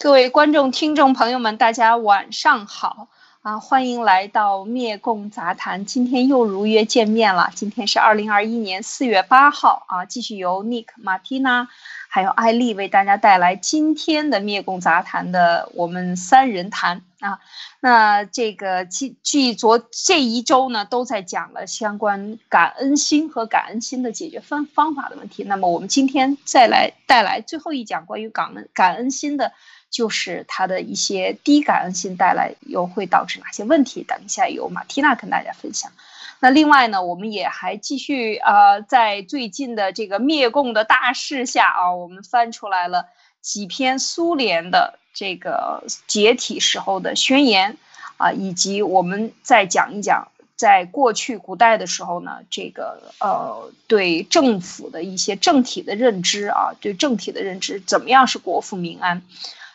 各位观众、听众朋友们，大家晚上好啊！欢迎来到灭共杂谈，今天又如约见面了。今天是二零二一年四月八号啊，继续由 Nick、马蒂娜还有艾丽为大家带来今天的灭共杂谈的我们三人谈啊。那这个继继昨这一周呢，都在讲了相关感恩心和感恩心的解决方方法的问题。那么我们今天再来带来最后一讲关于感恩感恩心的。就是它的一些低感恩心带来又会导致哪些问题？等一下由马蒂娜跟大家分享。那另外呢，我们也还继续呃，在最近的这个灭共的大势下啊，我们翻出来了几篇苏联的这个解体时候的宣言啊，以及我们再讲一讲，在过去古代的时候呢，这个呃对政府的一些政体的认知啊，对政体的认知怎么样是国富民安？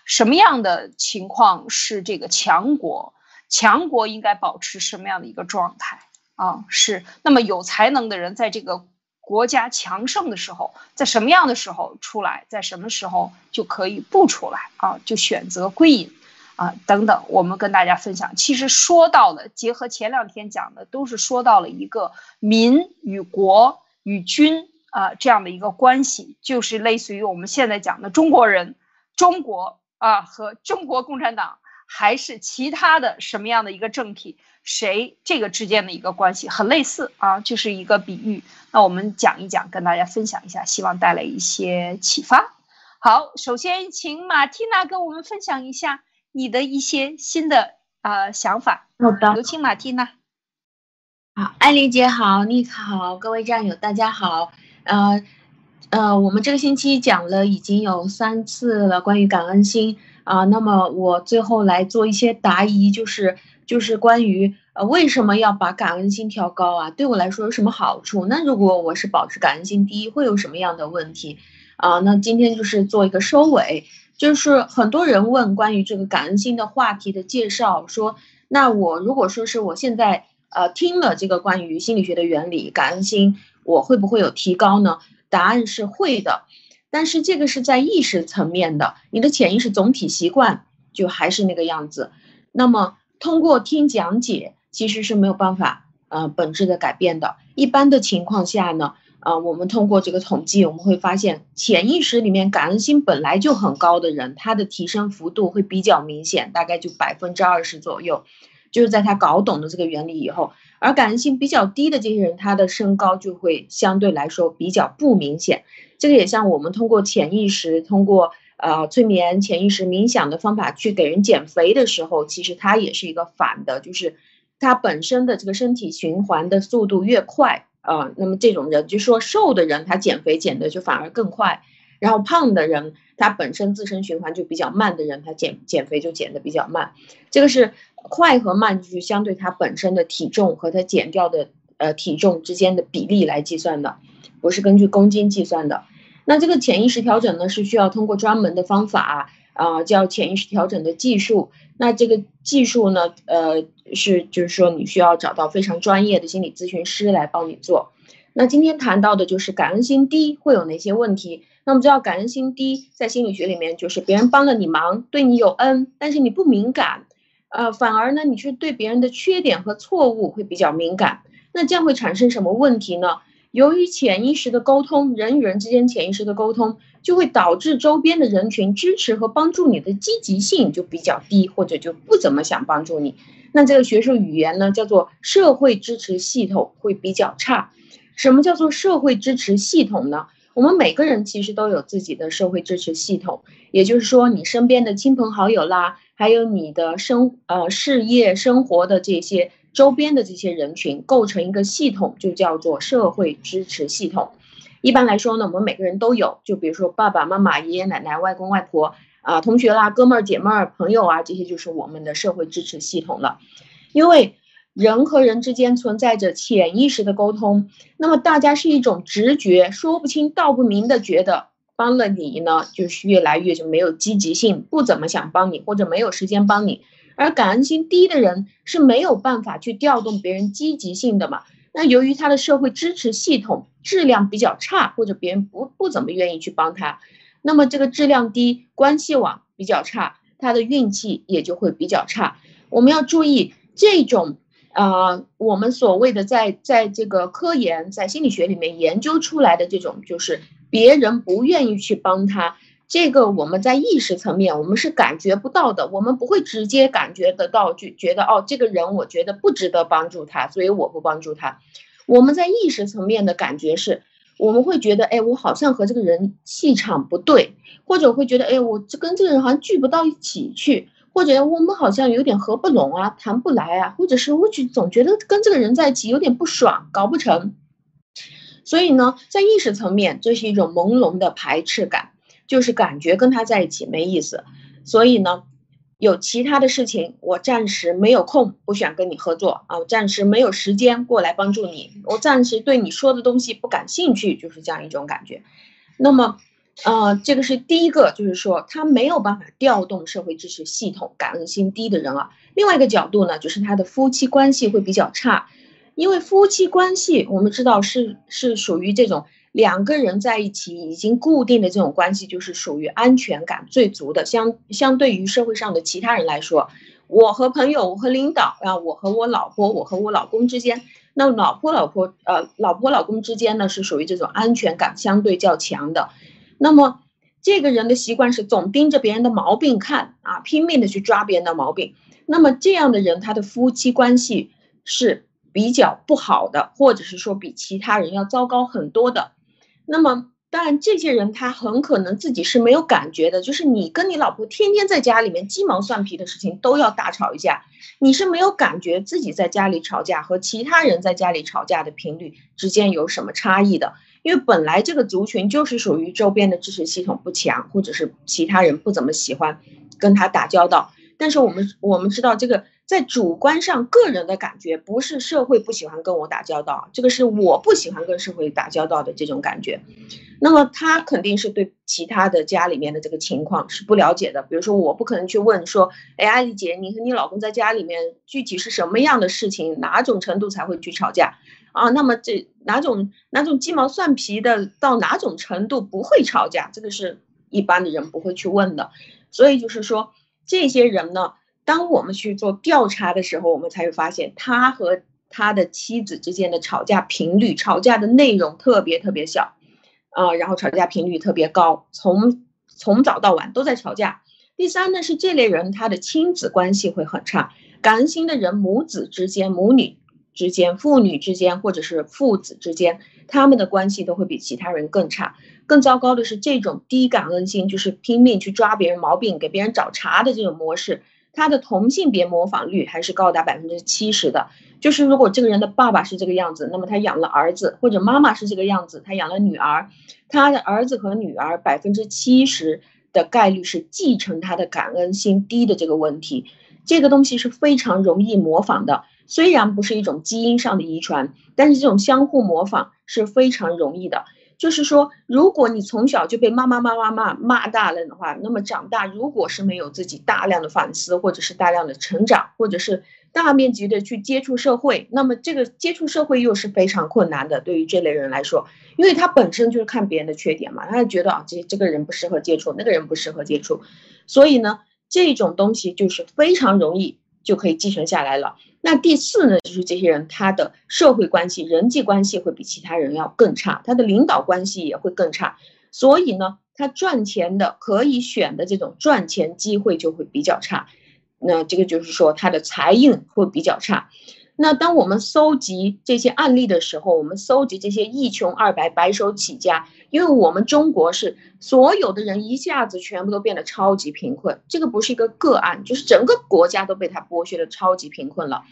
什么样的情况是这个强国？强国应该保持什么样的一个状态啊？是那么有才能的人在这个国家强盛的时候，在什么样的时候出来，在什么时候就可以不出来啊？就选择归隐啊等等。我们跟大家分享，其实说到了，结合前两天讲的，都是说到了一个民与国与君啊这样的一个关系，就是类似于我们现在讲的中国人，中国。啊，和中国共产党还是其他的什么样的一个政体，谁这个之间的一个关系很类似啊，就是一个比喻。那我们讲一讲，跟大家分享一下，希望带来一些启发。好，首先请马蒂娜跟我们分享一下你的一些新的呃想法。好的，有请马蒂娜。好，艾琳姐好，妮可好，各位战友大家好，呃。呃，我们这个星期讲了已经有三次了关于感恩心啊，那么我最后来做一些答疑，就是就是关于呃为什么要把感恩心调高啊？对我来说有什么好处？那如果我是保持感恩心低，会有什么样的问题啊？那今天就是做一个收尾，就是很多人问关于这个感恩心的话题的介绍，说那我如果说是我现在呃听了这个关于心理学的原理，感恩心我会不会有提高呢？答案是会的，但是这个是在意识层面的，你的潜意识总体习惯就还是那个样子。那么通过听讲解其实是没有办法呃本质的改变的。一般的情况下呢，啊，我们通过这个统计，我们会发现潜意识里面感恩心本来就很高的人，他的提升幅度会比较明显，大概就百分之二十左右，就是在他搞懂了这个原理以后。而感恩性比较低的这些人，他的身高就会相对来说比较不明显。这个也像我们通过潜意识、通过呃催眠、潜意识冥想的方法去给人减肥的时候，其实它也是一个反的，就是它本身的这个身体循环的速度越快啊，那么这种人就说瘦的人他减肥减的就反而更快，然后胖的人他本身自身循环就比较慢的人，他减减肥就减的比较慢。这个是。快和慢就是相对它本身的体重和它减掉的呃体重之间的比例来计算的，不是根据公斤计算的。那这个潜意识调整呢，是需要通过专门的方法啊，叫潜意识调整的技术。那这个技术呢，呃，是就是说你需要找到非常专业的心理咨询师来帮你做。那今天谈到的就是感恩心低会有哪些问题？那我们知道感恩心低在心理学里面就是别人帮了你忙，对你有恩，但是你不敏感。呃，反而呢，你是对别人的缺点和错误会比较敏感，那这样会产生什么问题呢？由于潜意识的沟通，人与人之间潜意识的沟通，就会导致周边的人群支持和帮助你的积极性就比较低，或者就不怎么想帮助你。那这个学术语言呢，叫做社会支持系统会比较差。什么叫做社会支持系统呢？我们每个人其实都有自己的社会支持系统，也就是说，你身边的亲朋好友啦。还有你的生呃事业生活的这些周边的这些人群构成一个系统，就叫做社会支持系统。一般来说呢，我们每个人都有，就比如说爸爸妈妈、爷爷奶奶、外公外婆啊、同学啦、哥们儿、姐们儿、朋友啊，这些就是我们的社会支持系统了。因为人和人之间存在着潜意识的沟通，那么大家是一种直觉，说不清道不明的觉得。帮了你呢，就是越来越就没有积极性，不怎么想帮你，或者没有时间帮你。而感恩心低的人是没有办法去调动别人积极性的嘛？那由于他的社会支持系统质量比较差，或者别人不不怎么愿意去帮他，那么这个质量低，关系网比较差，他的运气也就会比较差。我们要注意这种。啊，我们所谓的在在这个科研、在心理学里面研究出来的这种，就是别人不愿意去帮他，这个我们在意识层面我们是感觉不到的，我们不会直接感觉得到，就觉得哦，这个人我觉得不值得帮助他，所以我不帮助他。我们在意识层面的感觉是，我们会觉得，哎，我好像和这个人气场不对，或者会觉得，哎，我这跟这个人好像聚不到一起去。或者我们好像有点合不拢啊，谈不来啊，或者是我就总觉得跟这个人在一起有点不爽，搞不成。所以呢，在意识层面，这是一种朦胧的排斥感，就是感觉跟他在一起没意思。所以呢，有其他的事情，我暂时没有空，不想跟你合作啊，我暂时没有时间过来帮助你，我暂时对你说的东西不感兴趣，就是这样一种感觉。那么。呃，这个是第一个，就是说他没有办法调动社会支持系统，感恩心低的人啊。另外一个角度呢，就是他的夫妻关系会比较差，因为夫妻关系我们知道是是属于这种两个人在一起已经固定的这种关系，就是属于安全感最足的。相相对于社会上的其他人来说，我和朋友，我和领导啊，我和我老婆，我和我老公之间，那老婆老婆呃，老婆老公之间呢，是属于这种安全感相对较强的。那么，这个人的习惯是总盯着别人的毛病看啊，拼命的去抓别人的毛病。那么这样的人，他的夫妻关系是比较不好的，或者是说比其他人要糟糕很多的。那么，当然这些人他很可能自己是没有感觉的，就是你跟你老婆天天在家里面鸡毛蒜皮的事情都要大吵一架，你是没有感觉自己在家里吵架和其他人在家里吵架的频率之间有什么差异的。因为本来这个族群就是属于周边的支持系统不强，或者是其他人不怎么喜欢跟他打交道。但是我们我们知道，这个在主观上个人的感觉不是社会不喜欢跟我打交道，这个是我不喜欢跟社会打交道的这种感觉。那么他肯定是对其他的家里面的这个情况是不了解的。比如说，我不可能去问说，哎，艾丽姐，你和你老公在家里面具体是什么样的事情，哪种程度才会去吵架？啊，那么这哪种哪种鸡毛蒜皮的到哪种程度不会吵架？这个是一般的人不会去问的。所以就是说，这些人呢，当我们去做调查的时候，我们才会发现他和他的妻子之间的吵架频率、吵架的内容特别特别小，啊，然后吵架频率特别高，从从早到晚都在吵架。第三呢，是这类人他的亲子关系会很差。感恩心的人，母子之间、母女。之间，父女之间，或者是父子之间，他们的关系都会比其他人更差。更糟糕的是，这种低感恩心，就是拼命去抓别人毛病，给别人找茬的这种模式，他的同性别模仿率还是高达百分之七十的。就是如果这个人的爸爸是这个样子，那么他养了儿子，或者妈妈是这个样子，他养了女儿，他的儿子和女儿百分之七十的概率是继承他的感恩心低的这个问题。这个东西是非常容易模仿的。虽然不是一种基因上的遗传，但是这种相互模仿是非常容易的。就是说，如果你从小就被妈妈骂骂骂骂大了的话，那么长大如果是没有自己大量的反思，或者是大量的成长，或者是大面积的去接触社会，那么这个接触社会又是非常困难的。对于这类人来说，因为他本身就是看别人的缺点嘛，他就觉得啊，这这个人不适合接触，那个人不适合接触，所以呢，这种东西就是非常容易就可以继承下来了。那第四呢，就是这些人他的社会关系、人际关系会比其他人要更差，他的领导关系也会更差，所以呢，他赚钱的可以选的这种赚钱机会就会比较差。那这个就是说他的财运会比较差。那当我们搜集这些案例的时候，我们搜集这些一穷二白、白手起家，因为我们中国是所有的人一下子全部都变得超级贫困，这个不是一个个案，就是整个国家都被他剥削的超级贫困了。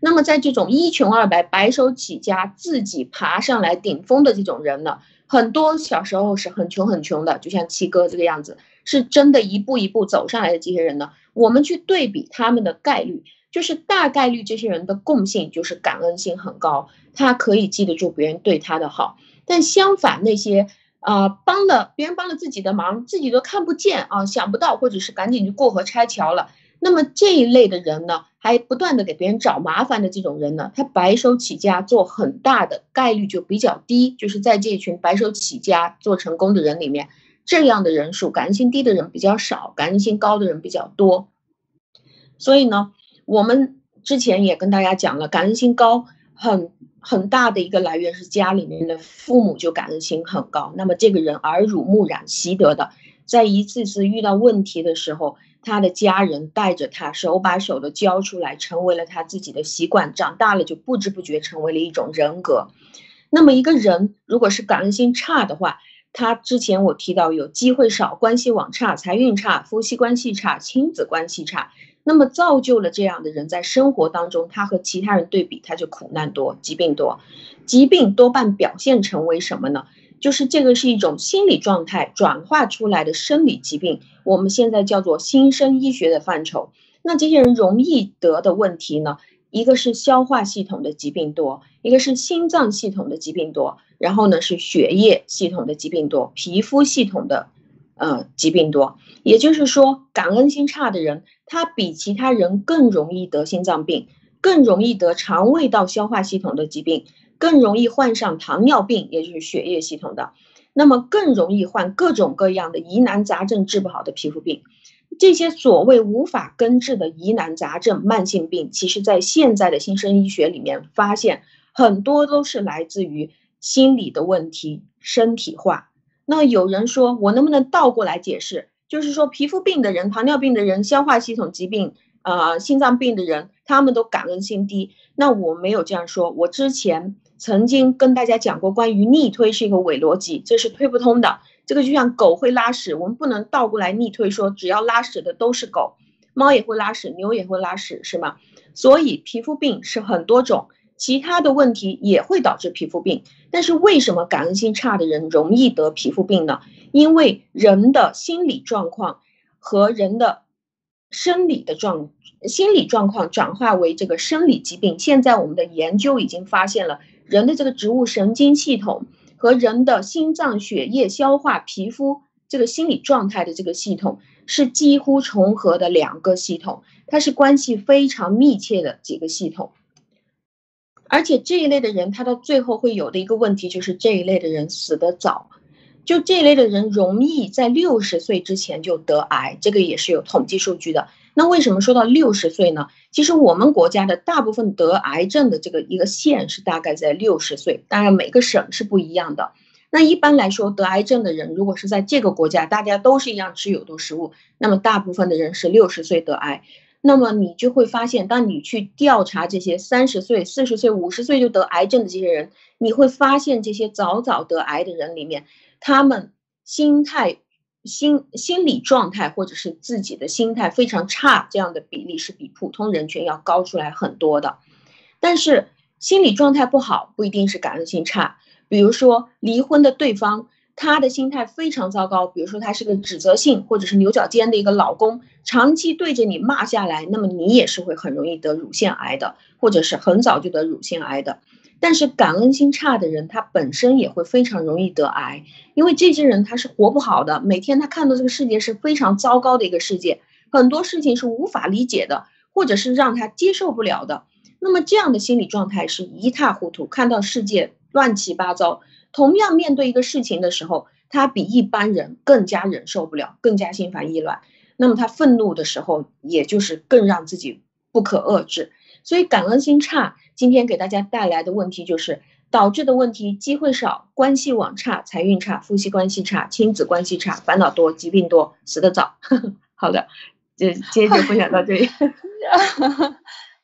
那么在这种一穷二白、白手起家、自己爬上来顶峰的这种人呢，很多小时候是很穷很穷的，就像七哥这个样子，是真的一步一步走上来的这些人呢，我们去对比他们的概率。就是大概率这些人的共性就是感恩心很高，他可以记得住别人对他的好。但相反，那些啊帮了别人帮了自己的忙，自己都看不见啊想不到，或者是赶紧就过河拆桥了。那么这一类的人呢，还不断的给别人找麻烦的这种人呢，他白手起家做很大的概率就比较低。就是在这群白手起家做成功的人里面，这样的人数，感恩心低的人比较少，感恩心高的人比较多。所以呢，我们之前也跟大家讲了，感恩心高很很大的一个来源是家里面的父母就感恩心很高，那么这个人耳濡目染习得的，在一次次遇到问题的时候。他的家人带着他手把手的教出来，成为了他自己的习惯。长大了就不知不觉成为了一种人格。那么一个人如果是感恩心差的话，他之前我提到有机会少、关系网差、财运差、夫妻关系差、亲子关系差，那么造就了这样的人在生活当中，他和其他人对比，他就苦难多、疾病多。疾病多半表现成为什么呢？就是这个是一种心理状态转化出来的生理疾病，我们现在叫做新生医学的范畴。那这些人容易得的问题呢？一个是消化系统的疾病多，一个是心脏系统的疾病多，然后呢是血液系统的疾病多，皮肤系统的呃疾病多。也就是说，感恩心差的人，他比其他人更容易得心脏病，更容易得肠胃道消化系统的疾病。更容易患上糖尿病，也就是血液系统的，那么更容易患各种各样的疑难杂症治不好的皮肤病。这些所谓无法根治的疑难杂症、慢性病，其实在现在的新生医学里面发现，很多都是来自于心理的问题身体化。那有人说，我能不能倒过来解释？就是说，皮肤病的人、糖尿病的人、消化系统疾病、呃心脏病的人，他们都感恩心低。那我没有这样说，我之前。曾经跟大家讲过，关于逆推是一个伪逻辑，这是推不通的。这个就像狗会拉屎，我们不能倒过来逆推，说只要拉屎的都是狗，猫也会拉屎，牛也会拉屎，是吗？所以皮肤病是很多种，其他的问题也会导致皮肤病。但是为什么感恩心差的人容易得皮肤病呢？因为人的心理状况和人的生理的状心理状况转化为这个生理疾病。现在我们的研究已经发现了。人的这个植物神经系统和人的心脏、血液、消化、皮肤这个心理状态的这个系统是几乎重合的两个系统，它是关系非常密切的几个系统。而且这一类的人，他到最后会有的一个问题就是这一类的人死得早，就这一类的人容易在六十岁之前就得癌，这个也是有统计数据的。那为什么说到六十岁呢？其实我们国家的大部分得癌症的这个一个线是大概在六十岁，当然每个省是不一样的。那一般来说，得癌症的人如果是在这个国家，大家都是一样吃有毒食物，那么大部分的人是六十岁得癌。那么你就会发现，当你去调查这些三十岁、四十岁、五十岁就得癌症的这些人，你会发现这些早早得癌的人里面，他们心态。心心理状态或者是自己的心态非常差，这样的比例是比普通人群要高出来很多的。但是心理状态不好不一定是感恩心差。比如说离婚的对方，他的心态非常糟糕，比如说他是个指责性或者是牛角尖的一个老公，长期对着你骂下来，那么你也是会很容易得乳腺癌的，或者是很早就得乳腺癌的。但是感恩心差的人，他本身也会非常容易得癌，因为这些人他是活不好的，每天他看到这个世界是非常糟糕的一个世界，很多事情是无法理解的，或者是让他接受不了的。那么这样的心理状态是一塌糊涂，看到世界乱七八糟。同样面对一个事情的时候，他比一般人更加忍受不了，更加心烦意乱。那么他愤怒的时候，也就是更让自己不可遏制。所以感恩心差，今天给大家带来的问题就是导致的问题：机会少、关系网差、财运差、夫妻关系差、亲子关系差、烦恼多、疾病多、死得早。好的，就今天就分享到这里。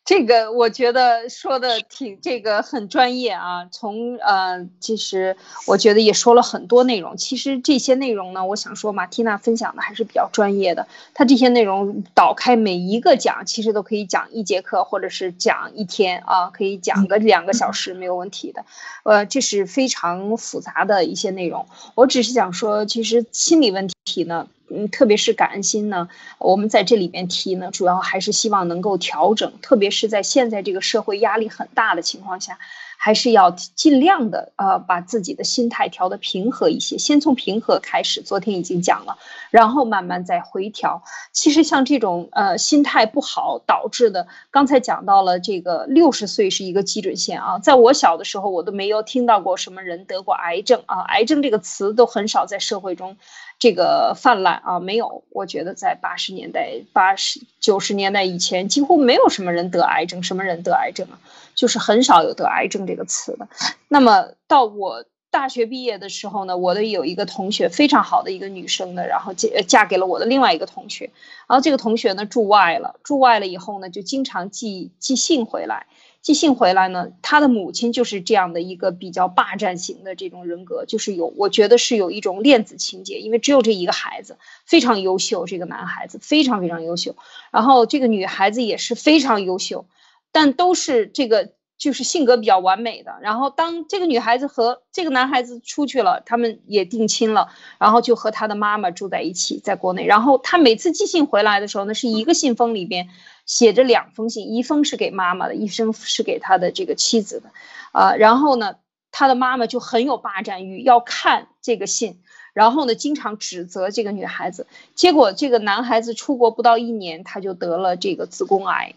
这个我觉得说的挺这个很专业啊，从呃，其实我觉得也说了很多内容。其实这些内容呢，我想说马蒂娜分享的还是比较专业的。她这些内容倒开每一个讲，其实都可以讲一节课，或者是讲一天啊，可以讲个两个小时没有问题的。呃，这是非常复杂的一些内容。我只是想说，其实心理问题呢。嗯，特别是感恩心呢，我们在这里面提呢，主要还是希望能够调整，特别是在现在这个社会压力很大的情况下。还是要尽量的呃把自己的心态调得平和一些，先从平和开始。昨天已经讲了，然后慢慢再回调。其实像这种呃心态不好导致的，刚才讲到了这个六十岁是一个基准线啊。在我小的时候，我都没有听到过什么人得过癌症啊，癌症这个词都很少在社会中。这个泛滥啊，没有，我觉得在八十年代、八十九十年代以前，几乎没有什么人得癌症，什么人得癌症啊，就是很少有得癌症这个词的。那么到我大学毕业的时候呢，我的有一个同学，非常好的一个女生呢，然后嫁嫁给了我的另外一个同学，然后这个同学呢住外了，住外了以后呢，就经常寄寄信回来。寄信回来呢，他的母亲就是这样的一个比较霸占型的这种人格，就是有，我觉得是有一种恋子情节，因为只有这一个孩子非常优秀，这个男孩子非常非常优秀，然后这个女孩子也是非常优秀，但都是这个。就是性格比较完美的，然后当这个女孩子和这个男孩子出去了，他们也定亲了，然后就和他的妈妈住在一起，在国内。然后他每次寄信回来的时候呢，是一个信封里边写着两封信，一封是给妈妈的，一封是给他的这个妻子的，啊，然后呢，他的妈妈就很有霸占欲，要看这个信，然后呢，经常指责这个女孩子。结果这个男孩子出国不到一年，他就得了这个子宫癌。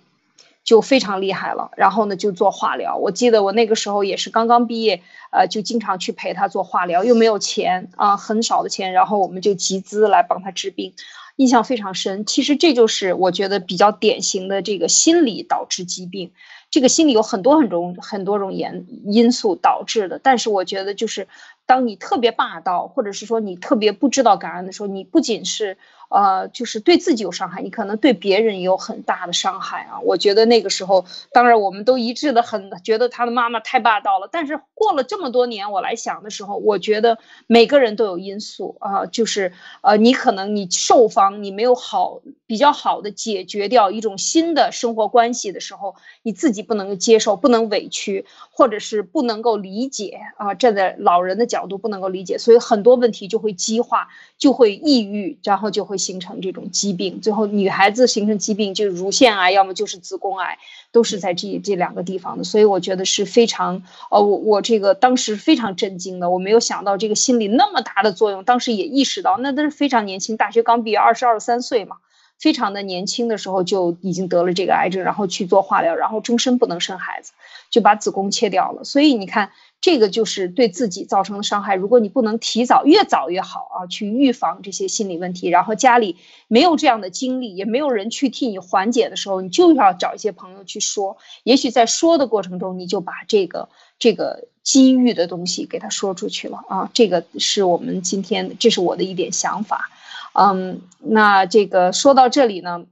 就非常厉害了，然后呢就做化疗。我记得我那个时候也是刚刚毕业，呃，就经常去陪他做化疗，又没有钱啊，很少的钱，然后我们就集资来帮他治病，印象非常深。其实这就是我觉得比较典型的这个心理导致疾病，这个心理有很多很多很多种因因素导致的，但是我觉得就是当你特别霸道，或者是说你特别不知道感恩的时候，你不仅是。呃，就是对自己有伤害，你可能对别人也有很大的伤害啊。我觉得那个时候，当然我们都一致的很，觉得他的妈妈太霸道了。但是过了这么多年，我来想的时候，我觉得每个人都有因素啊，就是呃，你可能你受方你没有好比较好的解决掉一种新的生活关系的时候，你自己不能够接受，不能委屈，或者是不能够理解啊，站在老人的角度不能够理解，所以很多问题就会激化，就会抑郁，然后就会。形成这种疾病，最后女孩子形成疾病就是乳腺癌，要么就是子宫癌，都是在这这两个地方的。所以我觉得是非常，呃，我我这个当时非常震惊的，我没有想到这个心理那么大的作用。当时也意识到，那都是非常年轻，大学刚毕业，二十二三岁嘛，非常的年轻的时候就已经得了这个癌症，然后去做化疗，然后终身不能生孩子，就把子宫切掉了。所以你看。这个就是对自己造成的伤害。如果你不能提早、越早越好啊，去预防这些心理问题，然后家里没有这样的经历，也没有人去替你缓解的时候，你就要找一些朋友去说。也许在说的过程中，你就把这个这个机遇的东西给他说出去了啊。这个是我们今天，这是我的一点想法。嗯，那这个说到这里呢，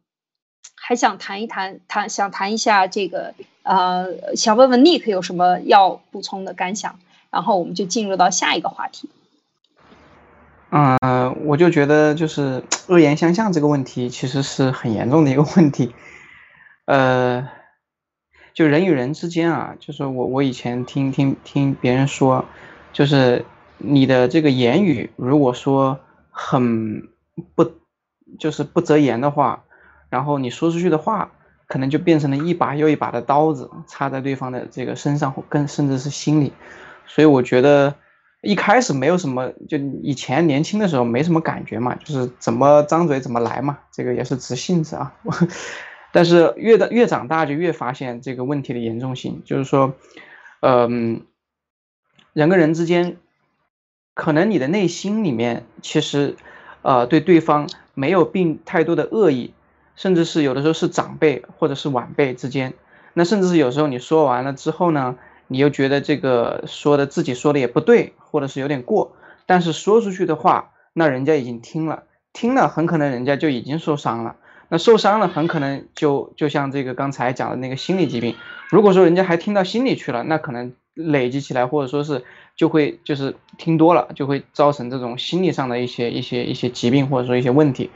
还想谈一谈，谈想谈一下这个。呃，想问问 Nick 有什么要补充的感想，然后我们就进入到下一个话题。嗯，我就觉得就是恶言相向这个问题其实是很严重的一个问题。呃，就人与人之间啊，就是我我以前听听听别人说，就是你的这个言语如果说很不就是不择言的话，然后你说出去的话。可能就变成了一把又一把的刀子，插在对方的这个身上，更甚至是心里。所以我觉得一开始没有什么，就以前年轻的时候没什么感觉嘛，就是怎么张嘴怎么来嘛，这个也是直性子啊。但是越的越长大，就越发现这个问题的严重性，就是说，嗯，人跟人之间，可能你的内心里面其实，呃，对对方没有并太多的恶意。甚至是有的时候是长辈或者是晚辈之间，那甚至是有时候你说完了之后呢，你又觉得这个说的自己说的也不对，或者是有点过，但是说出去的话，那人家已经听了，听了很可能人家就已经受伤了，那受伤了很可能就就像这个刚才讲的那个心理疾病，如果说人家还听到心里去了，那可能累积起来或者说是就会就是听多了就会造成这种心理上的一些一些一些疾病或者说一些问题。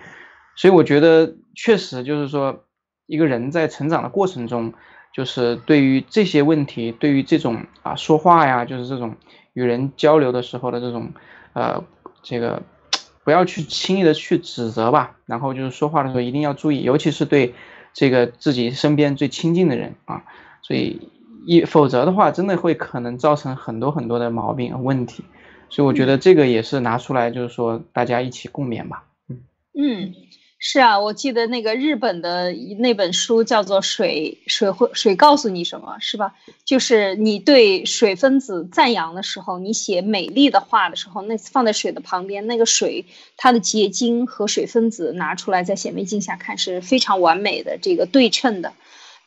所以我觉得确实就是说，一个人在成长的过程中，就是对于这些问题，对于这种啊说话呀，就是这种与人交流的时候的这种，呃，这个不要去轻易的去指责吧。然后就是说话的时候一定要注意，尤其是对这个自己身边最亲近的人啊。所以一否则的话，真的会可能造成很多很多的毛病和问题。所以我觉得这个也是拿出来，就是说大家一起共勉吧。嗯嗯。是啊，我记得那个日本的那本书叫做《水水会水告诉你什么》，是吧？就是你对水分子赞扬的时候，你写美丽的话的时候，那放在水的旁边，那个水它的结晶和水分子拿出来在显微镜下看是非常完美的，这个对称的。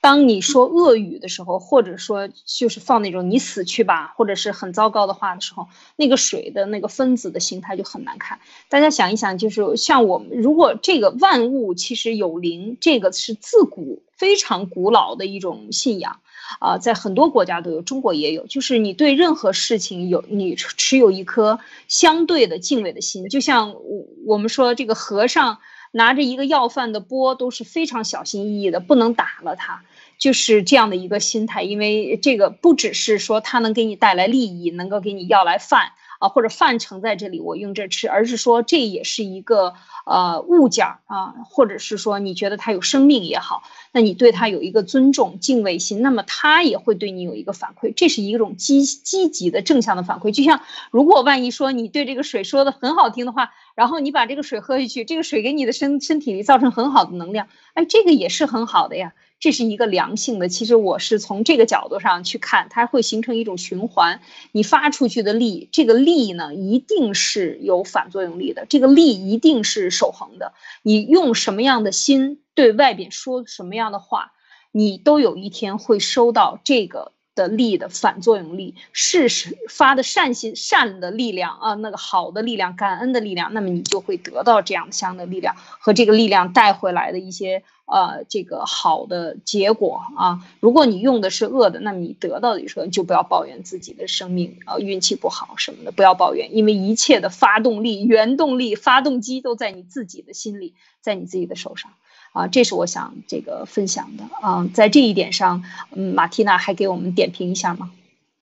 当你说恶语的时候，或者说就是放那种“你死去吧”或者是很糟糕的话的时候，那个水的那个分子的形态就很难看。大家想一想，就是像我们如果这个万物其实有灵，这个是自古非常古老的一种信仰啊，在很多国家都有，中国也有。就是你对任何事情有你持有一颗相对的敬畏的心，就像我我们说这个和尚拿着一个要饭的钵都是非常小心翼翼的，不能打了他。就是这样的一个心态，因为这个不只是说它能给你带来利益，能够给你要来饭啊，或者饭盛在这里我用这吃，而是说这也是一个呃物件儿啊，或者是说你觉得它有生命也好，那你对它有一个尊重敬畏心，那么它也会对你有一个反馈，这是一种积积极的正向的反馈。就像如果万一说你对这个水说的很好听的话，然后你把这个水喝下去，这个水给你的身身体里造成很好的能量，哎，这个也是很好的呀。这是一个良性的，其实我是从这个角度上去看，它会形成一种循环。你发出去的力，这个力呢，一定是有反作用力的，这个力一定是守恒的。你用什么样的心对外边说什么样的话，你都有一天会收到这个。的力的反作用力，是发的善心善的力量啊，那个好的力量，感恩的力量，那么你就会得到这样相的力量和这个力量带回来的一些呃这个好的结果啊。如果你用的是恶的，那么你得到的时候就不要抱怨自己的生命啊运气不好什么的，不要抱怨，因为一切的发动力、原动力、发动机都在你自己的心里，在你自己的手上。啊，这是我想这个分享的啊，在这一点上，嗯，马蒂娜还给我们点评一下吗？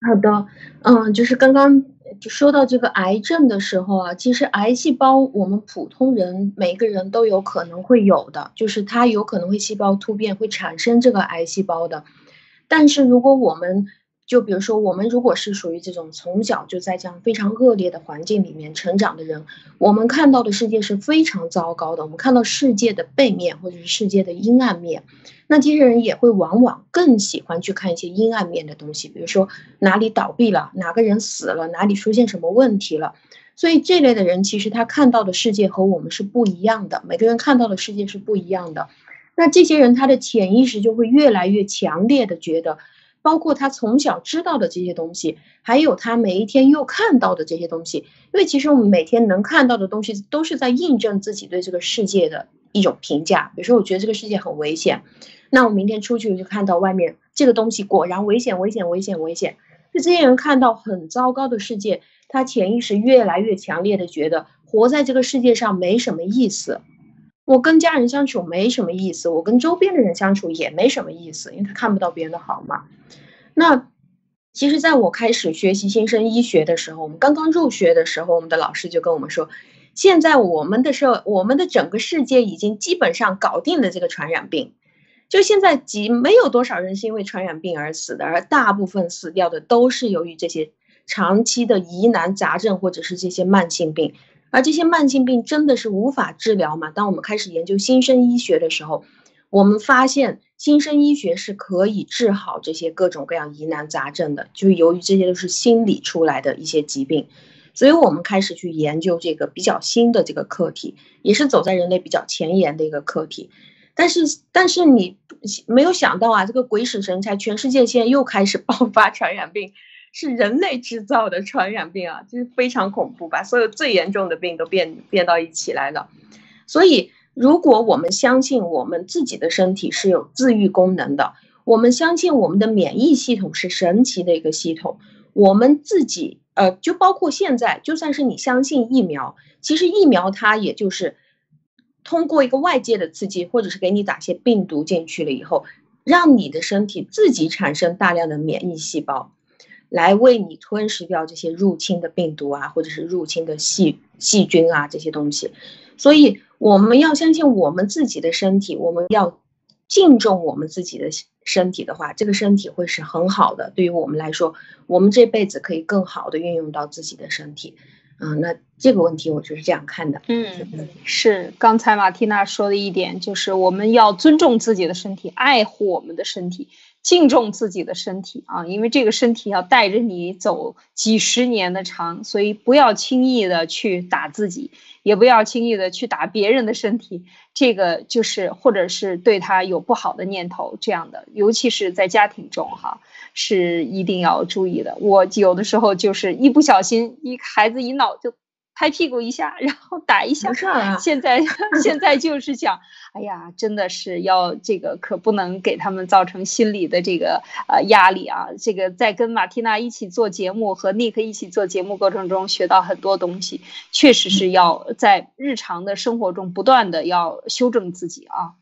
好的，嗯，就是刚刚就说到这个癌症的时候啊，其实癌细胞我们普通人每个人都有可能会有的，就是它有可能会细胞突变会产生这个癌细胞的，但是如果我们就比如说，我们如果是属于这种从小就在这样非常恶劣的环境里面成长的人，我们看到的世界是非常糟糕的。我们看到世界的背面或者是世界的阴暗面，那这些人也会往往更喜欢去看一些阴暗面的东西，比如说哪里倒闭了，哪个人死了，哪里出现什么问题了。所以这类的人其实他看到的世界和我们是不一样的，每个人看到的世界是不一样的。那这些人他的潜意识就会越来越强烈的觉得。包括他从小知道的这些东西，还有他每一天又看到的这些东西，因为其实我们每天能看到的东西，都是在印证自己对这个世界的一种评价。比如说，我觉得这个世界很危险，那我明天出去就看到外面这个东西果然危险，危险，危险，危险。就这些人看到很糟糕的世界，他潜意识越来越强烈的觉得活在这个世界上没什么意思。我跟家人相处没什么意思，我跟周边的人相处也没什么意思，因为他看不到别人的好嘛。那其实，在我开始学习新生医学的时候，我们刚刚入学的时候，我们的老师就跟我们说，现在我们的社，我们的整个世界已经基本上搞定了这个传染病，就现在几没有多少人是因为传染病而死的，而大部分死掉的都是由于这些长期的疑难杂症或者是这些慢性病。而这些慢性病真的是无法治疗吗？当我们开始研究新生医学的时候，我们发现新生医学是可以治好这些各种各样疑难杂症的。就是由于这些都是心理出来的一些疾病，所以我们开始去研究这个比较新的这个课题，也是走在人类比较前沿的一个课题。但是，但是你没有想到啊，这个鬼使神差，全世界现在又开始爆发传染病。是人类制造的传染病啊，就是非常恐怖，把所有最严重的病都变变到一起来了。所以，如果我们相信我们自己的身体是有自愈功能的，我们相信我们的免疫系统是神奇的一个系统，我们自己呃，就包括现在，就算是你相信疫苗，其实疫苗它也就是通过一个外界的刺激，或者是给你打些病毒进去了以后，让你的身体自己产生大量的免疫细胞。来为你吞噬掉这些入侵的病毒啊，或者是入侵的细细菌啊这些东西，所以我们要相信我们自己的身体，我们要敬重我们自己的身体的话，这个身体会是很好的。对于我们来说，我们这辈子可以更好的运用到自己的身体。嗯，那这个问题我就是这样看的。嗯，是刚才马蒂娜说的一点，就是我们要尊重自己的身体，爱护我们的身体。敬重自己的身体啊，因为这个身体要带着你走几十年的长，所以不要轻易的去打自己，也不要轻易的去打别人的身体。这个就是或者是对他有不好的念头，这样的，尤其是在家庭中哈，是一定要注意的。我有的时候就是一不小心，一孩子一闹就。拍屁股一下，然后打一下。现在 现在就是想，哎呀，真的是要这个，可不能给他们造成心理的这个呃压力啊。这个在跟马蒂娜一起做节目和尼克一起做节目过程中，学到很多东西，确实是要在日常的生活中不断的要修正自己啊，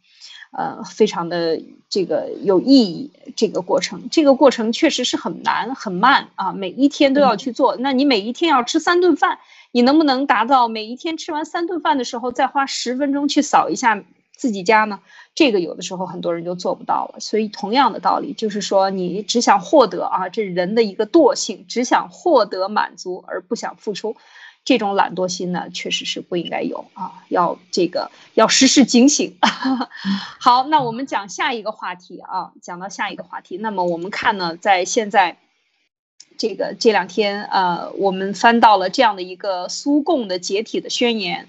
呃，非常的这个有意义。这个过程，这个过程确实是很难很慢啊，每一天都要去做。那你每一天要吃三顿饭。你能不能达到每一天吃完三顿饭的时候，再花十分钟去扫一下自己家呢？这个有的时候很多人就做不到了。所以同样的道理，就是说你只想获得啊，这人的一个惰性，只想获得满足而不想付出，这种懒惰心呢，确实是不应该有啊，要这个要时时警醒。好，那我们讲下一个话题啊，讲到下一个话题，那么我们看呢，在现在。这个这两天，呃，我们翻到了这样的一个苏共的解体的宣言，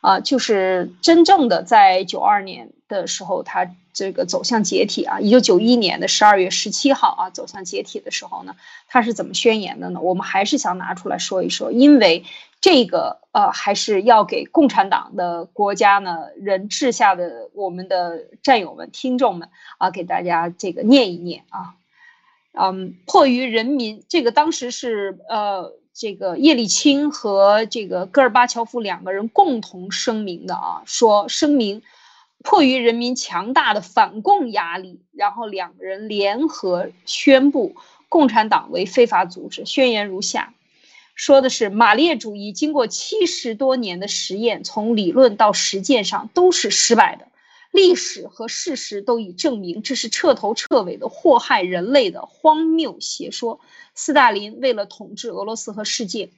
啊，就是真正的在九二年的时候，他这个走向解体啊，一九九一年的十二月十七号啊，走向解体的时候呢，他是怎么宣言的呢？我们还是想拿出来说一说，因为这个呃，还是要给共产党的国家呢人治下的我们的战友们、听众们啊，给大家这个念一念啊。嗯，迫于人民，这个当时是呃，这个叶利钦和这个戈尔巴乔夫两个人共同声明的啊，说声明，迫于人民强大的反共压力，然后两个人联合宣布共产党为非法组织。宣言如下，说的是马列主义经过七十多年的实验，从理论到实践上都是失败的。历史和事实都已证明，这是彻头彻尾的祸害人类的荒谬邪说。斯大林为了统治俄罗斯和世界，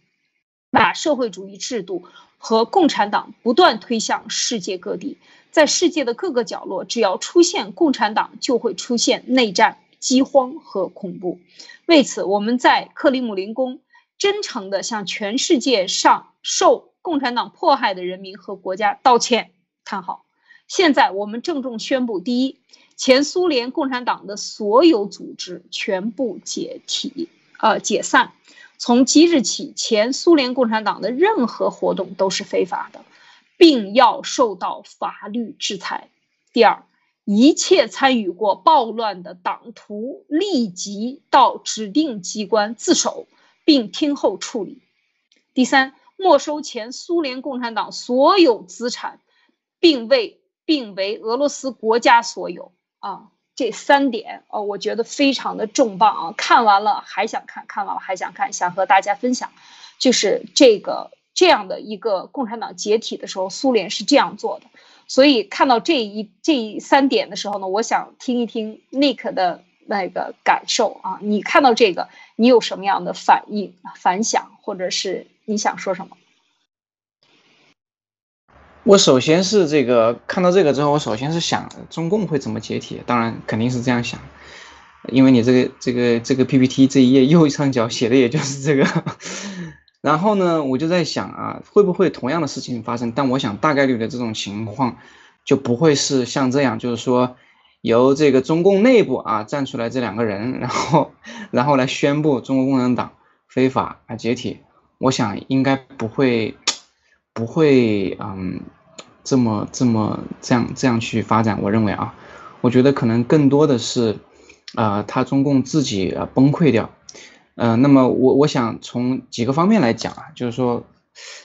把社会主义制度和共产党不断推向世界各地，在世界的各个角落，只要出现共产党，就会出现内战、饥荒和恐怖。为此，我们在克里姆林宫真诚地向全世界上受共产党迫害的人民和国家道歉。看好。现在我们郑重宣布：第一，前苏联共产党的所有组织全部解体，呃，解散。从即日起，前苏联共产党的任何活动都是非法的，并要受到法律制裁。第二，一切参与过暴乱的党徒立即到指定机关自首，并听候处理。第三，没收前苏联共产党所有资产，并为。并为俄罗斯国家所有啊，这三点哦，我觉得非常的重磅啊！看完了还想看，看完了还想看，想和大家分享，就是这个这样的一个共产党解体的时候，苏联是这样做的。所以看到这一这三点的时候呢，我想听一听 Nick 的那个感受啊，你看到这个，你有什么样的反应、反响，或者是你想说什么？我首先是这个看到这个之后，我首先是想中共会怎么解体？当然肯定是这样想，因为你这个这个这个 PPT 这一页右上角写的也就是这个。然后呢，我就在想啊，会不会同样的事情发生？但我想大概率的这种情况就不会是像这样，就是说由这个中共内部啊站出来这两个人，然后然后来宣布中国共产党非法啊解体。我想应该不会。不会，嗯，这么这么这样这样去发展。我认为啊，我觉得可能更多的是，啊，他中共自己啊崩溃掉。嗯，那么我我想从几个方面来讲啊，就是说，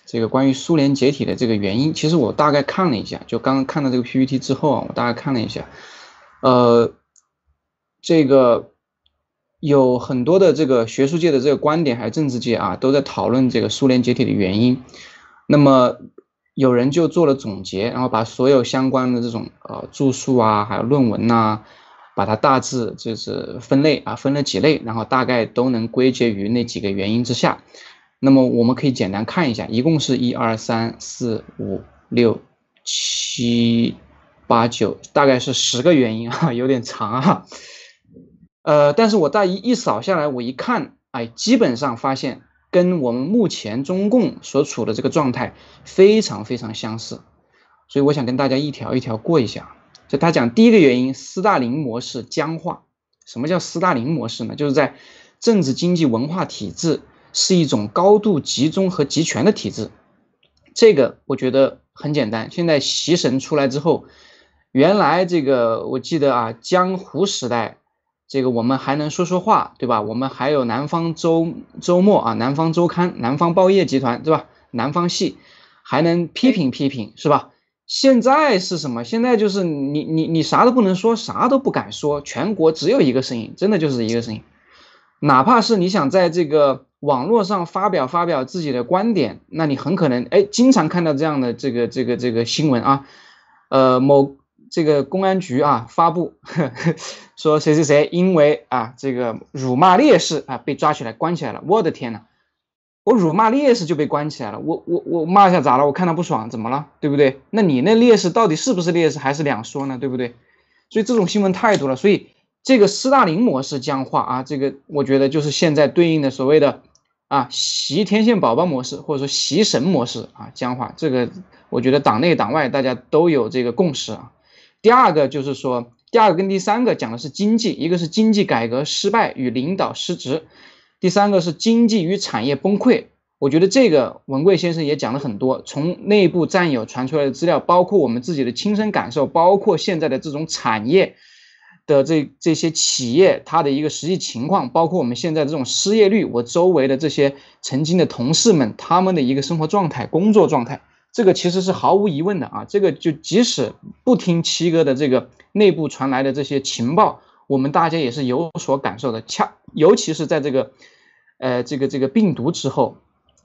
这个关于苏联解体的这个原因，其实我大概看了一下，就刚刚看到这个 PPT 之后啊，我大概看了一下，呃，这个有很多的这个学术界的这个观点，还有政治界啊，都在讨论这个苏联解体的原因。那么，有人就做了总结，然后把所有相关的这种呃著述啊，还有论文呐，把它大致就是分类啊，分了几类，然后大概都能归结于那几个原因之下。那么我们可以简单看一下，一共是一二三四五六七八九，大概是十个原因啊，有点长啊。呃，但是我大一一扫下来，我一看，哎，基本上发现。跟我们目前中共所处的这个状态非常非常相似，所以我想跟大家一条一条过一下。就他讲第一个原因，斯大林模式僵化。什么叫斯大林模式呢？就是在政治、经济、文化体制是一种高度集中和集权的体制。这个我觉得很简单。现在习神出来之后，原来这个我记得啊，江湖时代。这个我们还能说说话，对吧？我们还有南方周周末啊，南方周刊、南方报业集团，对吧？南方系还能批评批评，是吧？现在是什么？现在就是你你你啥都不能说，啥都不敢说，全国只有一个声音，真的就是一个声音。哪怕是你想在这个网络上发表发表自己的观点，那你很可能哎，经常看到这样的这个这个这个新闻啊，呃某。这个公安局啊发布说谁谁谁因为啊这个辱骂烈士啊被抓起来关起来了，我的天呐，我辱骂烈士就被关起来了，我我我骂一下咋了？我看他不爽怎么了？对不对？那你那烈士到底是不是烈士还是两说呢？对不对？所以这种新闻太多了，所以这个斯大林模式僵化啊，这个我觉得就是现在对应的所谓的啊习天线宝宝模式或者说习神模式啊僵化，这个我觉得党内党外大家都有这个共识啊。第二个就是说，第二个跟第三个讲的是经济，一个是经济改革失败与领导失职，第三个是经济与产业崩溃。我觉得这个文贵先生也讲了很多，从内部战友传出来的资料，包括我们自己的亲身感受，包括现在的这种产业的这这些企业它的一个实际情况，包括我们现在这种失业率，我周围的这些曾经的同事们他们的一个生活状态、工作状态。这个其实是毫无疑问的啊，这个就即使不听七哥的这个内部传来的这些情报，我们大家也是有所感受的。恰尤其是在这个，呃，这个这个病毒之后，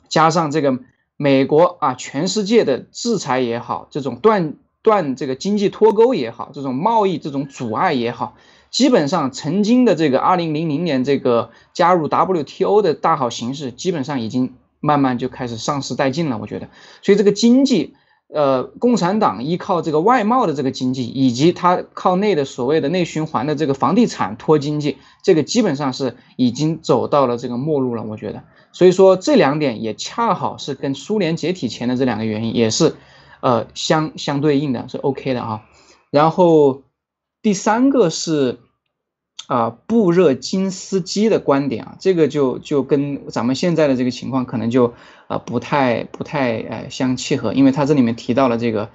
加上这个美国啊，全世界的制裁也好，这种断断这个经济脱钩也好，这种贸易这种阻碍也好，基本上曾经的这个二零零零年这个加入 WTO 的大好形势，基本上已经。慢慢就开始丧失殆尽了，我觉得，所以这个经济，呃，共产党依靠这个外贸的这个经济，以及它靠内的所谓的内循环的这个房地产托经济，这个基本上是已经走到了这个末路了，我觉得。所以说这两点也恰好是跟苏联解体前的这两个原因也是，呃，相相对应的，是 OK 的啊。然后第三个是。啊，布热津斯基的观点啊，这个就就跟咱们现在的这个情况可能就呃不太不太呃相契合，因为他这里面提到了这个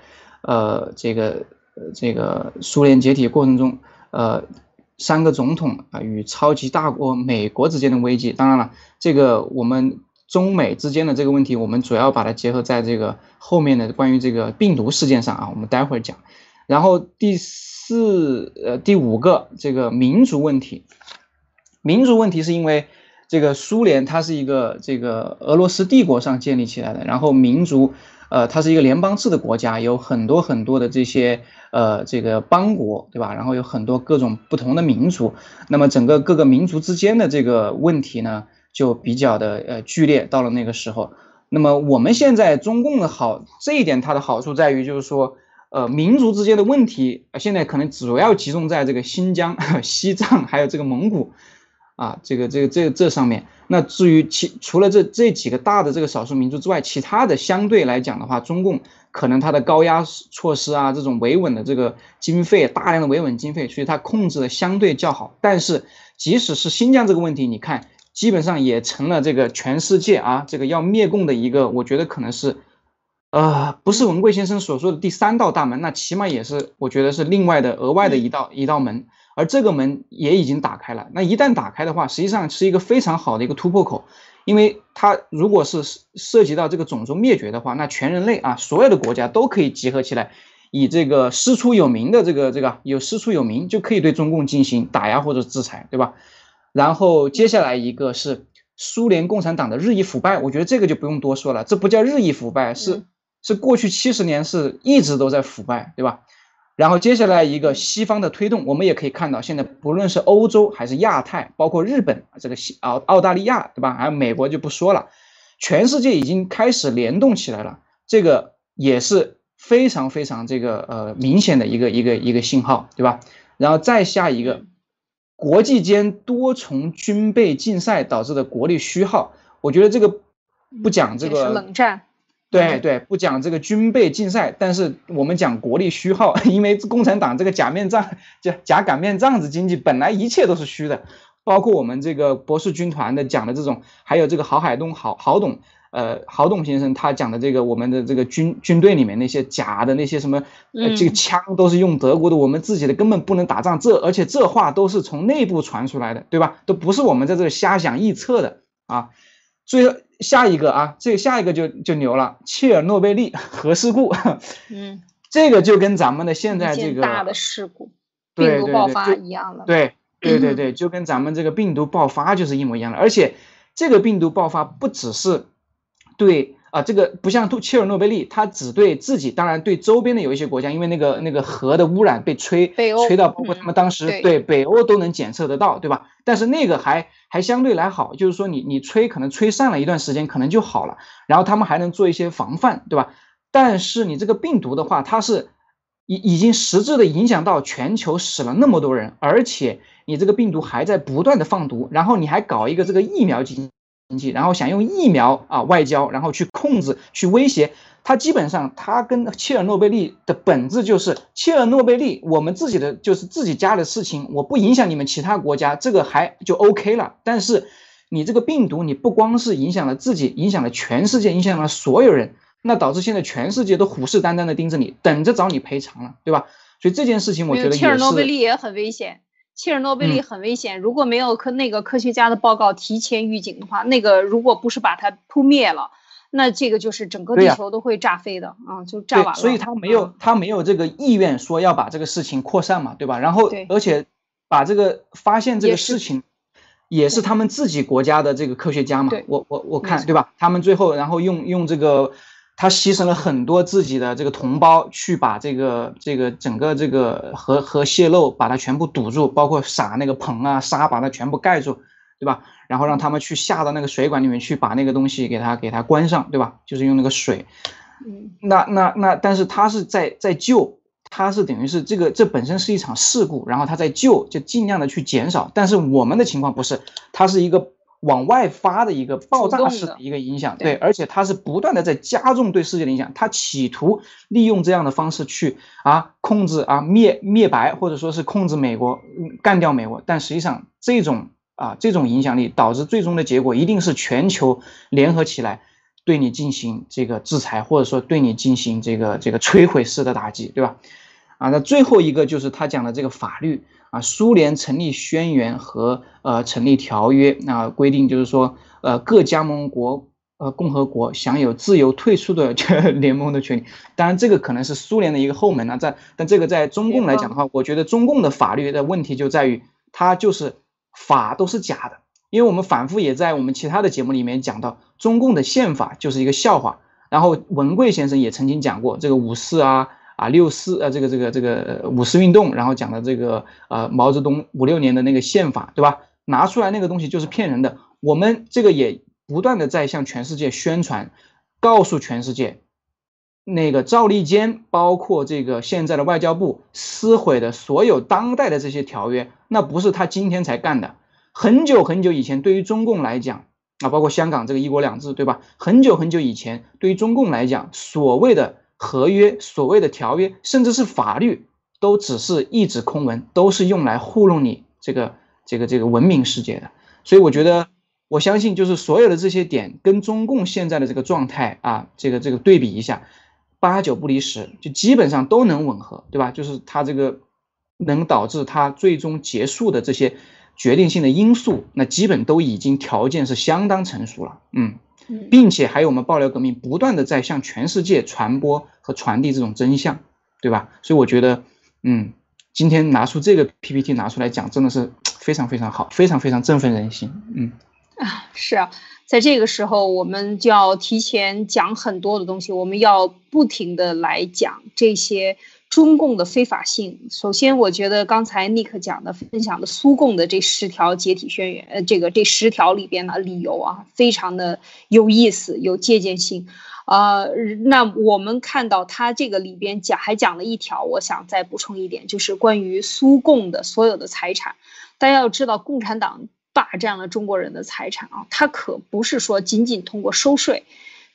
呃这个这个苏联解体过程中呃三个总统啊与超级大国美国之间的危机。当然了，这个我们中美之间的这个问题，我们主要把它结合在这个后面的关于这个病毒事件上啊，我们待会儿讲。然后第四四呃第五个这个民族问题，民族问题是因为这个苏联它是一个这个俄罗斯帝国上建立起来的，然后民族呃它是一个联邦制的国家，有很多很多的这些呃这个邦国对吧？然后有很多各种不同的民族，那么整个各个民族之间的这个问题呢就比较的呃剧烈。到了那个时候，那么我们现在中共的好这一点它的好处在于就是说。呃，民族之间的问题现在可能主要集中在这个新疆、西藏，还有这个蒙古，啊，这个、这个、这、这上面。那至于其除了这这几个大的这个少数民族之外，其他的相对来讲的话，中共可能它的高压措施啊，这种维稳的这个经费，大量的维稳经费，所以它控制的相对较好。但是，即使是新疆这个问题，你看，基本上也成了这个全世界啊，这个要灭共的一个，我觉得可能是。呃，不是文贵先生所说的第三道大门，那起码也是我觉得是另外的额外的一道一道门，而这个门也已经打开了。那一旦打开的话，实际上是一个非常好的一个突破口，因为它如果是涉及到这个种族灭绝的话，那全人类啊，所有的国家都可以集合起来，以这个师出有名的这个这个有师出有名，就可以对中共进行打压或者制裁，对吧？然后接下来一个是苏联共产党的日益腐败，我觉得这个就不用多说了，这不叫日益腐败，是。是过去七十年是一直都在腐败，对吧？然后接下来一个西方的推动，我们也可以看到，现在不论是欧洲还是亚太，包括日本这个西澳澳大利亚，对吧？还有美国就不说了，全世界已经开始联动起来了，这个也是非常非常这个呃明显的一个一个一个信号，对吧？然后再下一个，国际间多重军备竞赛导致的国力虚耗，我觉得这个不讲这个冷战。对对，不讲这个军备竞赛，但是我们讲国力虚耗，因为共产党这个假面杖、假假擀面杖子经济本来一切都是虚的，包括我们这个博士军团的讲的这种，还有这个郝海东、郝郝董，呃，郝董先生他讲的这个我们的这个军军队里面那些假的那些什么，呃，这个枪都是用德国的，我们自己的根本不能打仗，这而且这话都是从内部传出来的，对吧？都不是我们在这瞎想臆测的啊，最后。下一个啊，这下一个就就牛了，切尔诺贝利核事故，嗯，这个就跟咱们的现在这个大的事故，病毒爆发一样的，对对对对，就跟咱们这个病毒爆发就是一模一样的，而且这个病毒爆发不只是对。啊，这个不像切尔诺贝利，它只对自己，当然对周边的有一些国家，因为那个那个核的污染被吹吹到，包括他们当时对北欧都能检测得到，对吧？但是那个还还相对来好，就是说你你吹可能吹散了一段时间，可能就好了，然后他们还能做一些防范，对吧？但是你这个病毒的话，它是已已经实质的影响到全球死了那么多人，而且你这个病毒还在不断的放毒，然后你还搞一个这个疫苗经。经济，然后想用疫苗啊外交，然后去控制、去威胁他。基本上，他跟切尔诺贝利的本质就是切尔诺贝利，我们自己的就是自己家的事情，我不影响你们其他国家，这个还就 OK 了。但是你这个病毒，你不光是影响了自己，影响了全世界，影响了所有人，那导致现在全世界都虎视眈眈的盯着你，等着找你赔偿了，对吧？所以这件事情，我觉得切尔诺贝利也很危险。切尔诺贝利很危险，如果没有科那个科学家的报告提前预警的话，那个如果不是把它扑灭了，那这个就是整个地球都会炸飞的啊，就炸完了。所以他没有他没有这个意愿说要把这个事情扩散嘛，对吧？然后而且把这个发现这个事情也是他们自己国家的这个科学家嘛，我我我看对吧？他们最后然后用用这个。他牺牲了很多自己的这个同胞，去把这个这个整个这个核核泄漏把它全部堵住，包括撒那个硼啊沙把它全部盖住，对吧？然后让他们去下到那个水管里面去把那个东西给它给它关上，对吧？就是用那个水。嗯。那那那，但是他是在在救，他是等于是这个这本身是一场事故，然后他在救，就尽量的去减少。但是我们的情况不是，他是一个。往外发的一个爆炸式的一个影响，对，而且它是不断的在加重对世界的影响，它企图利用这样的方式去啊控制啊灭灭白或者说是控制美国，干掉美国，但实际上这种啊这种影响力导致最终的结果一定是全球联合起来对你进行这个制裁，或者说对你进行这个这个摧毁式的打击，对吧？啊，那最后一个就是他讲的这个法律。啊，苏联成立宣言和呃成立条约，那规定就是说，呃各加盟国呃共和国享有自由退出的 联盟的权利。当然，这个可能是苏联的一个后门呢，在但这个在中共来讲的话，我觉得中共的法律的问题就在于它就是法都是假的，因为我们反复也在我们其他的节目里面讲到，中共的宪法就是一个笑话。然后文贵先生也曾经讲过这个五四啊。啊，六四呃，这个这个这个五四运动，然后讲的这个呃毛泽东五六年的那个宪法，对吧？拿出来那个东西就是骗人的。我们这个也不断的在向全世界宣传，告诉全世界，那个赵立坚，包括这个现在的外交部撕毁的所有当代的这些条约，那不是他今天才干的，很久很久以前，对于中共来讲啊，包括香港这个一国两制，对吧？很久很久以前，对于中共来讲，所谓的。合约所谓的条约，甚至是法律，都只是一纸空文，都是用来糊弄你这个这个这个文明世界的。所以我觉得，我相信就是所有的这些点跟中共现在的这个状态啊，这个这个对比一下，八九不离十，就基本上都能吻合，对吧？就是它这个能导致它最终结束的这些决定性的因素，那基本都已经条件是相当成熟了，嗯。并且还有我们爆料革命不断的在向全世界传播和传递这种真相，对吧？所以我觉得，嗯，今天拿出这个 PPT 拿出来讲，真的是 非常非常好，非常非常振奋人心，嗯。啊，是啊，在这个时候，我们就要提前讲很多的东西，我们要不停的来讲这些中共的非法性。首先，我觉得刚才尼克讲的、分享的苏共的这十条解体宣言，呃，这个这十条里边的理由啊，非常的有意思，有借鉴性。啊，那我们看到他这个里边讲还讲了一条，我想再补充一点，就是关于苏共的所有的财产。大家要知道，共产党。霸占了中国人的财产啊！他可不是说仅仅通过收税，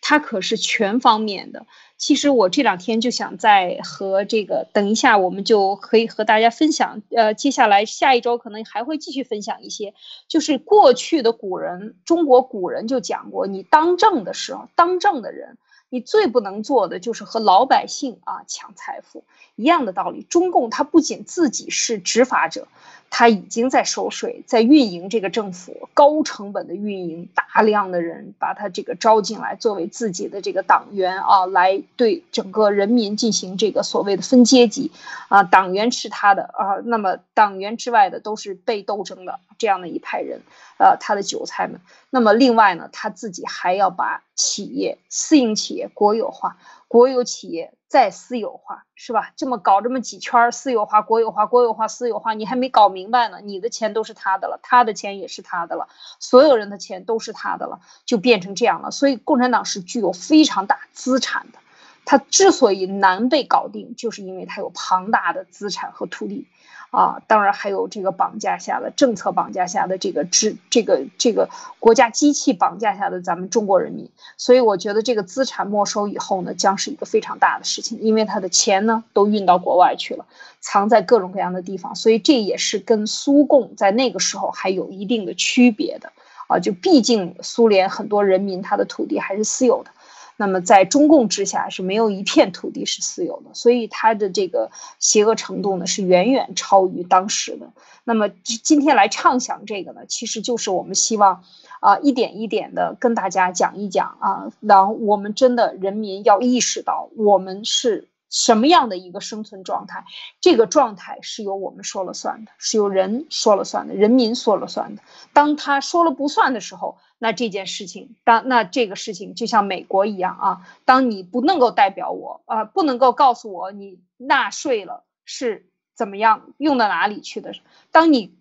他可是全方面的。其实我这两天就想在和这个，等一下我们就可以和大家分享。呃，接下来下一周可能还会继续分享一些，就是过去的古人，中国古人就讲过，你当政的时候，当政的人。你最不能做的就是和老百姓啊抢财富一样的道理。中共它不仅自己是执法者，他已经在收税，在运营这个政府，高成本的运营，大量的人把他这个招进来作为自己的这个党员啊，来对整个人民进行这个所谓的分阶级啊，党员是他的啊，那么党员之外的都是被斗争的这样的一派人，呃，他的韭菜们。那么另外呢，他自己还要把企业私营企业国有化，国有企业再私有化，是吧？这么搞这么几圈私有化、国有化、国有化、私有化，你还没搞明白呢，你的钱都是他的了，他的钱也是他的了，所有人的钱都是他的了，就变成这样了。所以共产党是具有非常大资产的，他之所以难被搞定，就是因为他有庞大的资产和土地。啊，当然还有这个绑架下的政策绑架下的这个制这个这个国家机器绑架下的咱们中国人民，所以我觉得这个资产没收以后呢，将是一个非常大的事情，因为他的钱呢都运到国外去了，藏在各种各样的地方，所以这也是跟苏共在那个时候还有一定的区别的啊，就毕竟苏联很多人民他的土地还是私有的。那么，在中共之下是没有一片土地是私有的，所以它的这个邪恶程度呢是远远超于当时的。那么今天来畅想这个呢，其实就是我们希望啊一点一点的跟大家讲一讲啊，让我们真的人民要意识到我们是。什么样的一个生存状态？这个状态是由我们说了算的，是由人说了算的，人民说了算的。当他说了不算的时候，那这件事情，当那这个事情就像美国一样啊，当你不能够代表我啊，不能够告诉我你纳税了是怎么样用到哪里去的，当你，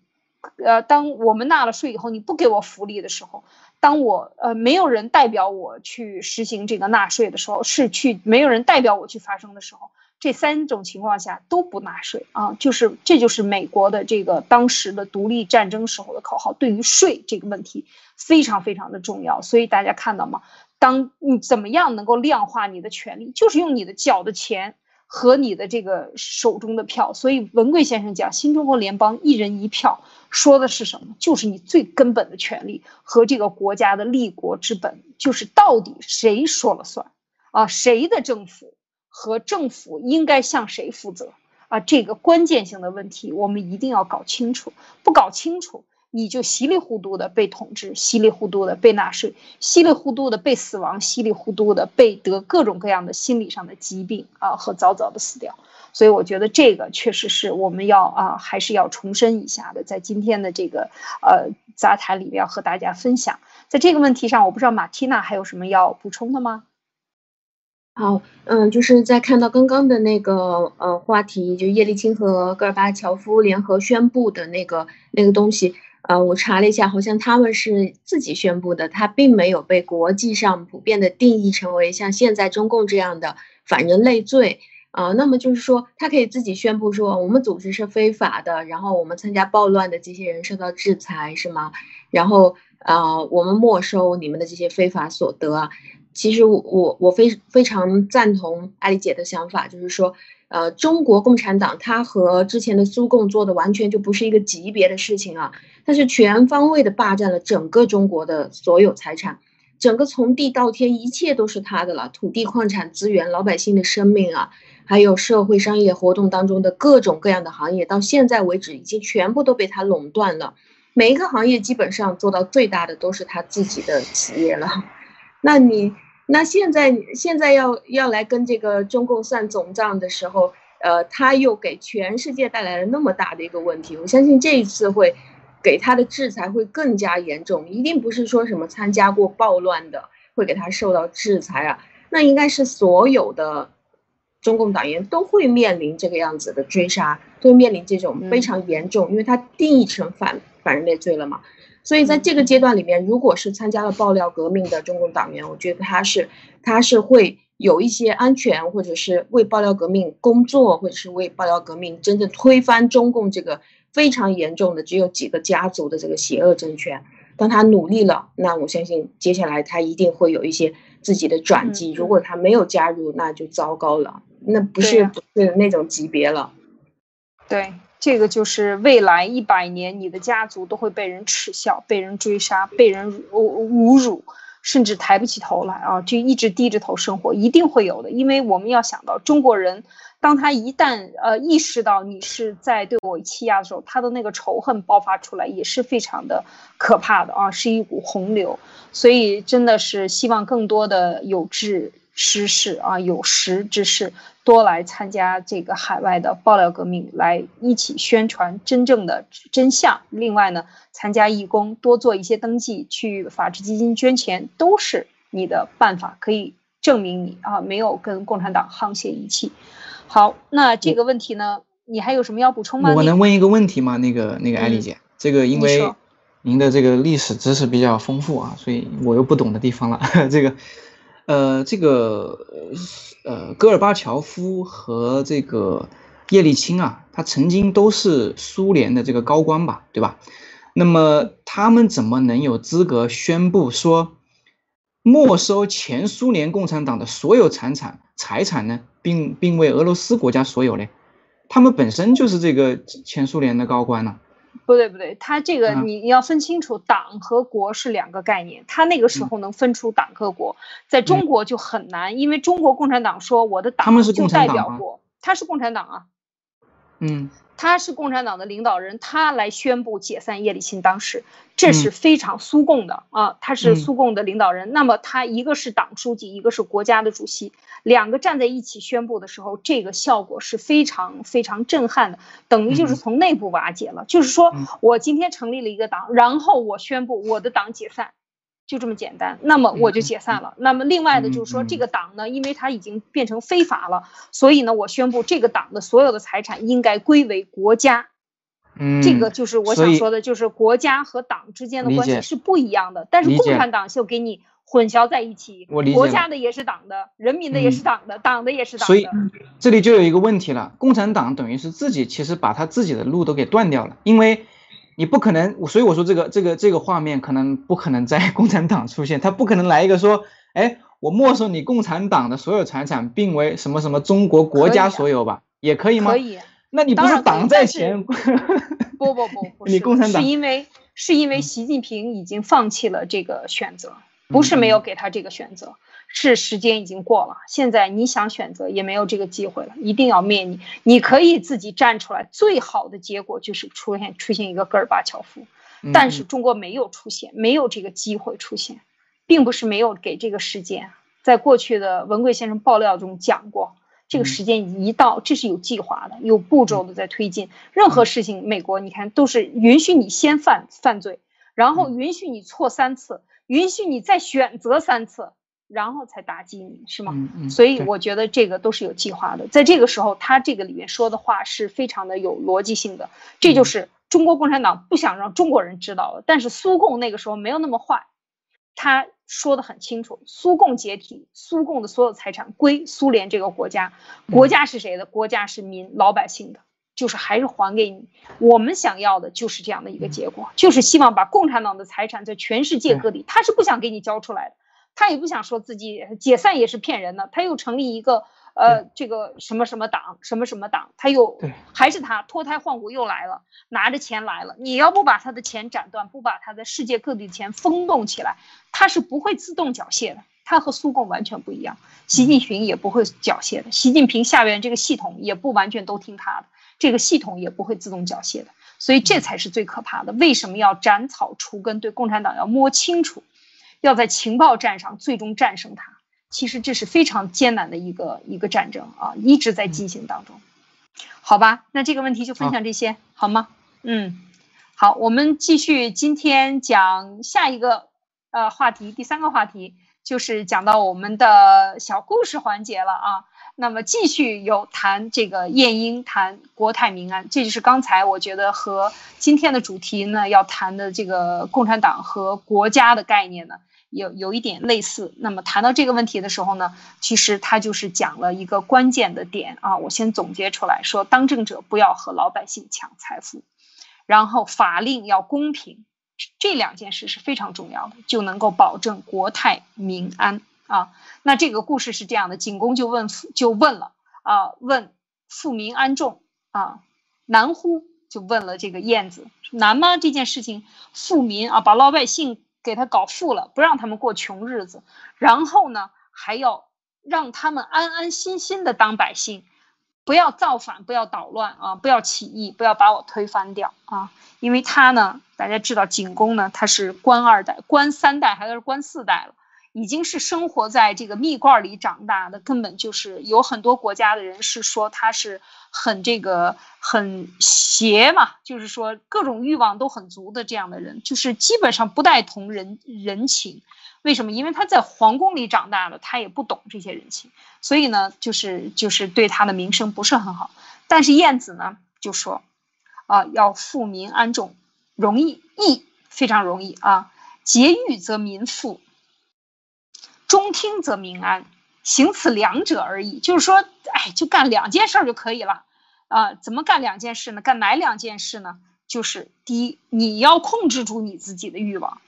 呃，当我们纳了税以后，你不给我福利的时候。当我呃没有人代表我去实行这个纳税的时候，是去没有人代表我去发声的时候，这三种情况下都不纳税啊，就是这就是美国的这个当时的独立战争时候的口号，对于税这个问题非常非常的重要。所以大家看到吗？当你怎么样能够量化你的权利，就是用你的缴的钱。和你的这个手中的票，所以文贵先生讲新中国联邦一人一票，说的是什么？就是你最根本的权利和这个国家的立国之本，就是到底谁说了算啊？谁的政府和政府应该向谁负责啊？这个关键性的问题，我们一定要搞清楚，不搞清楚。你就稀里糊涂的被统治，稀里糊涂的被纳税，稀里糊涂的被死亡，稀里糊涂的被得各种各样的心理上的疾病啊，和早早的死掉。所以我觉得这个确实是我们要啊，还是要重申一下的，在今天的这个呃杂谈里面要和大家分享。在这个问题上，我不知道马蒂娜还有什么要补充的吗？好，嗯，就是在看到刚刚的那个呃话题，就叶利钦和戈尔巴乔夫联合宣布的那个那个东西。呃，我查了一下，好像他们是自己宣布的，他并没有被国际上普遍的定义成为像现在中共这样的反人类罪啊。那么就是说，他可以自己宣布说，我们组织是非法的，然后我们参加暴乱的这些人受到制裁，是吗？然后啊，我们没收你们的这些非法所得。其实我我非非常赞同艾丽姐的想法，就是说。呃，中国共产党它和之前的苏共做的完全就不是一个级别的事情啊！它是全方位的霸占了整个中国的所有财产，整个从地到天，一切都是他的了。土地、矿产资源、老百姓的生命啊，还有社会商业活动当中的各种各样的行业，到现在为止已经全部都被他垄断了。每一个行业基本上做到最大的都是他自己的企业了。那你？那现在现在要要来跟这个中共算总账的时候，呃，他又给全世界带来了那么大的一个问题。我相信这一次会，给他的制裁会更加严重，一定不是说什么参加过暴乱的会给他受到制裁啊，那应该是所有的中共党员都会面临这个样子的追杀，都会面临这种非常严重，因为他定义成反反人类罪了嘛。所以在这个阶段里面，如果是参加了爆料革命的中共党员，我觉得他是他是会有一些安全，或者是为爆料革命工作，或者是为爆料革命真正推翻中共这个。非常严重的，只有几个家族的这个邪恶政权。当他努力了，那我相信接下来他一定会有一些自己的转机。如果他没有加入，那就糟糕了，那不是不是那种级别了。对，这个就是未来一百年，你的家族都会被人耻笑、被人追杀、被人侮辱，甚至抬不起头来啊！就一直低着头生活，一定会有的。因为我们要想到中国人。当他一旦呃意识到你是在对我欺压的时候，他的那个仇恨爆发出来也是非常的可怕的啊，是一股洪流。所以真的是希望更多的有志之士啊，有识之士多来参加这个海外的爆料革命，来一起宣传真正的真相。另外呢，参加义工，多做一些登记，去法治基金捐钱，都是你的办法，可以证明你啊没有跟共产党沆瀣一气。好，那这个问题呢，你还有什么要补充吗？我能问一个问题吗？那个那个艾丽姐，这个因为您的这个历史知识比较丰富啊，所以我又不懂的地方了。这个，呃，这个呃，戈尔巴乔夫和这个叶利钦啊，他曾经都是苏联的这个高官吧，对吧？那么他们怎么能有资格宣布说没收前苏联共产党的所有财产财产呢？并并为俄罗斯国家所有嘞，他们本身就是这个前苏联的高官呢。不对不对，他这个你要分清楚，党和国是两个概念。他那个时候能分出党和国，在中国就很难，因为中国共产党说我的党就代表国，他是共产党啊。嗯。他是共产党的领导人，他来宣布解散叶利钦，当时这是非常苏共的啊，他是苏共的领导人。那么他一个是党书记，一个是国家的主席，两个站在一起宣布的时候，这个效果是非常非常震撼的，等于就是从内部瓦解了。就是说我今天成立了一个党，然后我宣布我的党解散。就这么简单，那么我就解散了。那么另外的就是说，这个党呢，因为它已经变成非法了，所以呢，我宣布这个党的所有的财产应该归为国家。嗯，这个就是我想说的，就是国家和党之间的关系是不一样的。但是共产党就给你混淆在一起，国家的也是党的，人民的也是党的，党的也是党的。所以这里就有一个问题了，共产党等于是自己其实把他自己的路都给断掉了，因为。你不可能，所以我说这个这个这个画面可能不可能在 共产党出现，他不可能来一个说，哎，我没收你共产党的所有财产，并为什么什么中国国家所有吧？也可以吗？可以。那你不是党在前？不不不不，你共产党是因为是因为习近平已经放弃了这个选择，不是没有给他这个选择。是时间已经过了，现在你想选择也没有这个机会了，一定要灭你。你可以自己站出来，最好的结果就是出现出现一个戈尔巴乔夫，但是中国没有出现，没有这个机会出现，并不是没有给这个时间。在过去的文贵先生爆料中讲过，这个时间一到，这是有计划的，有步骤的在推进。任何事情，美国你看都是允许你先犯犯罪，然后允许你错三次，允许你再选择三次。然后才打击你是吗？所以我觉得这个都是有计划的。在这个时候，他这个里面说的话是非常的有逻辑性的。这就是中国共产党不想让中国人知道的。但是苏共那个时候没有那么坏，他说的很清楚：苏共解体，苏共的所有财产归苏联这个国家。国家是谁的？国家是民老百姓的，就是还是还给你。我们想要的就是这样的一个结果，就是希望把共产党的财产在全世界各地，他是不想给你交出来的。他也不想说自己解散也是骗人的，他又成立一个呃这个什么什么党什么什么党，他又还是他脱胎换骨又来了，拿着钱来了。你要不把他的钱斩断，不把他在世界各地的钱封冻起来，他是不会自动缴械的。他和苏共完全不一样，习近平也不会缴械的。习近平下边这个系统也不完全都听他的，这个系统也不会自动缴械的。所以这才是最可怕的。为什么要斩草除根？对共产党要摸清楚。要在情报战上最终战胜它，其实这是非常艰难的一个一个战争啊，一直在进行当中。好吧，那这个问题就分享这些，好吗？嗯。好，我们继续今天讲下一个呃话题，第三个话题就是讲到我们的小故事环节了啊。那么继续有谈这个晏婴谈国泰民安，这就是刚才我觉得和今天的主题呢要谈的这个共产党和国家的概念呢有有一点类似。那么谈到这个问题的时候呢，其实他就是讲了一个关键的点啊，我先总结出来说，当政者不要和老百姓抢财富，然后法令要公平，这两件事是非常重要的，就能够保证国泰民安。啊，那这个故事是这样的，景公就问就问了啊，问富民安众啊，难乎？就问了这个燕子，难吗？这件事情，富民啊，把老百姓给他搞富了，不让他们过穷日子，然后呢，还要让他们安安心心的当百姓，不要造反，不要捣乱啊，不要起义，不要把我推翻掉啊，因为他呢，大家知道景公呢，他是官二代、官三代还是官四代了。已经是生活在这个蜜罐里长大的，根本就是有很多国家的人是说他是很这个很邪嘛，就是说各种欲望都很足的这样的人，就是基本上不带同人人情。为什么？因为他在皇宫里长大的，他也不懂这些人情，所以呢，就是就是对他的名声不是很好。但是晏子呢就说，啊，要富民安众，容易易非常容易啊，节欲则民富。中听则民安，行此两者而已。就是说，哎，就干两件事就可以了，啊，怎么干两件事呢？干哪两件事呢？就是第一，你要控制住你自己的欲望。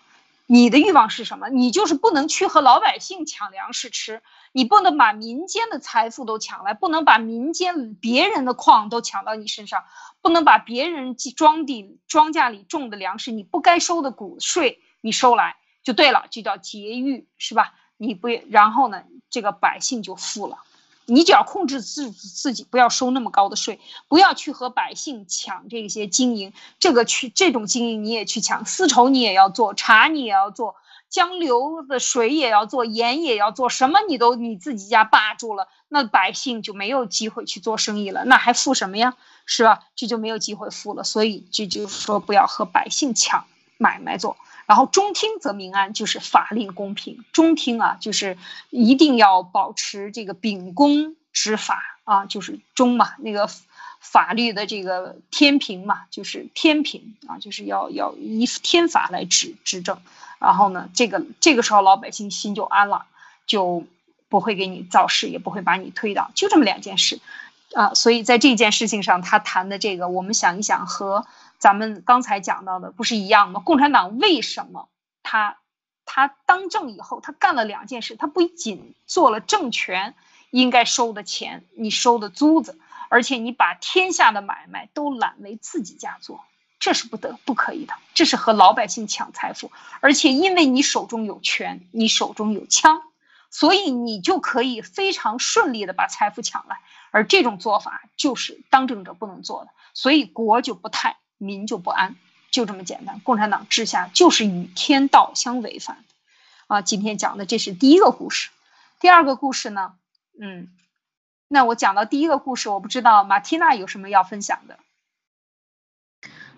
你的欲望是什么？你就是不能去和老百姓抢粮食吃，你不能把民间的财富都抢来，不能把民间别人的矿都抢到你身上，不能把别人庄地庄稼里种的粮食，你不该收的谷税你收来就对了，就叫节欲，是吧？你不，然后呢？这个百姓就富了。你只要控制自自己，不要收那么高的税，不要去和百姓抢这些经营。这个去这种经营你也去抢，丝绸你也要做，茶你也要做，江流的水也要做，盐也要做，什么你都你自己家霸住了，那百姓就没有机会去做生意了，那还富什么呀？是吧？这就没有机会富了。所以这就是说，不要和百姓抢买卖做。然后中听则民安，就是法令公平。中听啊，就是一定要保持这个秉公执法啊，就是中嘛，那个法律的这个天平嘛，就是天平啊，就是要要以天法来执执政。然后呢，这个这个时候老百姓心就安了，就不会给你造势，也不会把你推倒。就这么两件事啊，所以在这件事情上，他谈的这个，我们想一想和。咱们刚才讲到的不是一样吗？共产党为什么他他当政以后，他干了两件事，他不仅做了政权应该收的钱，你收的租子，而且你把天下的买卖都揽为自己家做，这是不得不可以的，这是和老百姓抢财富，而且因为你手中有权，你手中有枪，所以你就可以非常顺利的把财富抢来，而这种做法就是当政者不能做的，所以国就不太。民就不安，就这么简单。共产党治下就是与天道相违反的，啊，今天讲的这是第一个故事。第二个故事呢，嗯，那我讲到第一个故事，我不知道马蒂娜有什么要分享的。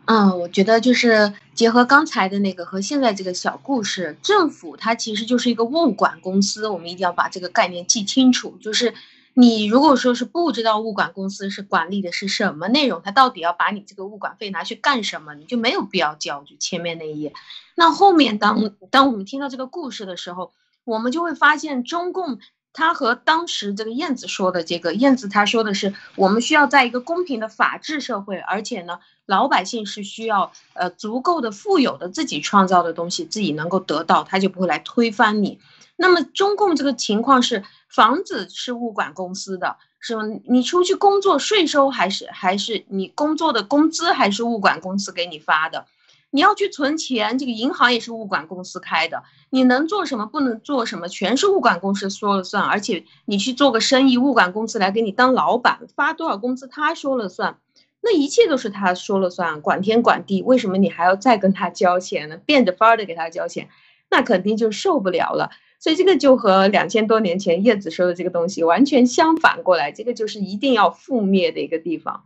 嗯，我觉得就是结合刚才的那个和现在这个小故事，政府它其实就是一个物管公司，我们一定要把这个概念记清楚，就是。你如果说是不知道物管公司是管理的是什么内容，他到底要把你这个物管费拿去干什么，你就没有必要交。就前面那一页，那后面当当我们听到这个故事的时候，我们就会发现中共他和当时这个燕子说的这个燕子他说的是，我们需要在一个公平的法治社会，而且呢，老百姓是需要呃足够的富有的自己创造的东西自己能够得到，他就不会来推翻你。那么中共这个情况是。房子是物管公司的，是吗？你出去工作，税收还是还是你工作的工资，还是物管公司给你发的？你要去存钱，这个银行也是物管公司开的。你能做什么，不能做什么，全是物管公司说了算。而且你去做个生意，物管公司来给你当老板，发多少工资他说了算，那一切都是他说了算，管天管地。为什么你还要再跟他交钱呢？变着法儿的给他交钱，那肯定就受不了了。所以这个就和两千多年前叶子说的这个东西完全相反过来，这个就是一定要覆灭的一个地方。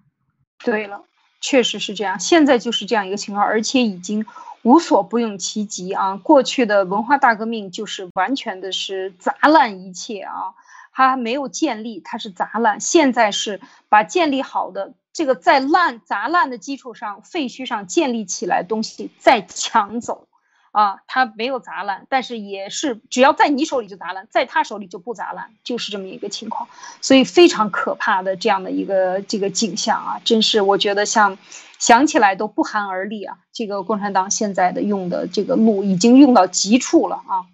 对了，确实是这样，现在就是这样一个情况，而且已经无所不用其极啊！过去的文化大革命就是完全的是砸烂一切啊，它没有建立，它是砸烂。现在是把建立好的这个在烂砸烂的基础上、废墟上建立起来东西再抢走。啊，他没有砸烂，但是也是只要在你手里就砸烂，在他手里就不砸烂，就是这么一个情况，所以非常可怕的这样的一个这个景象啊，真是我觉得像想起来都不寒而栗啊。这个共产党现在的用的这个路已经用到极处了啊。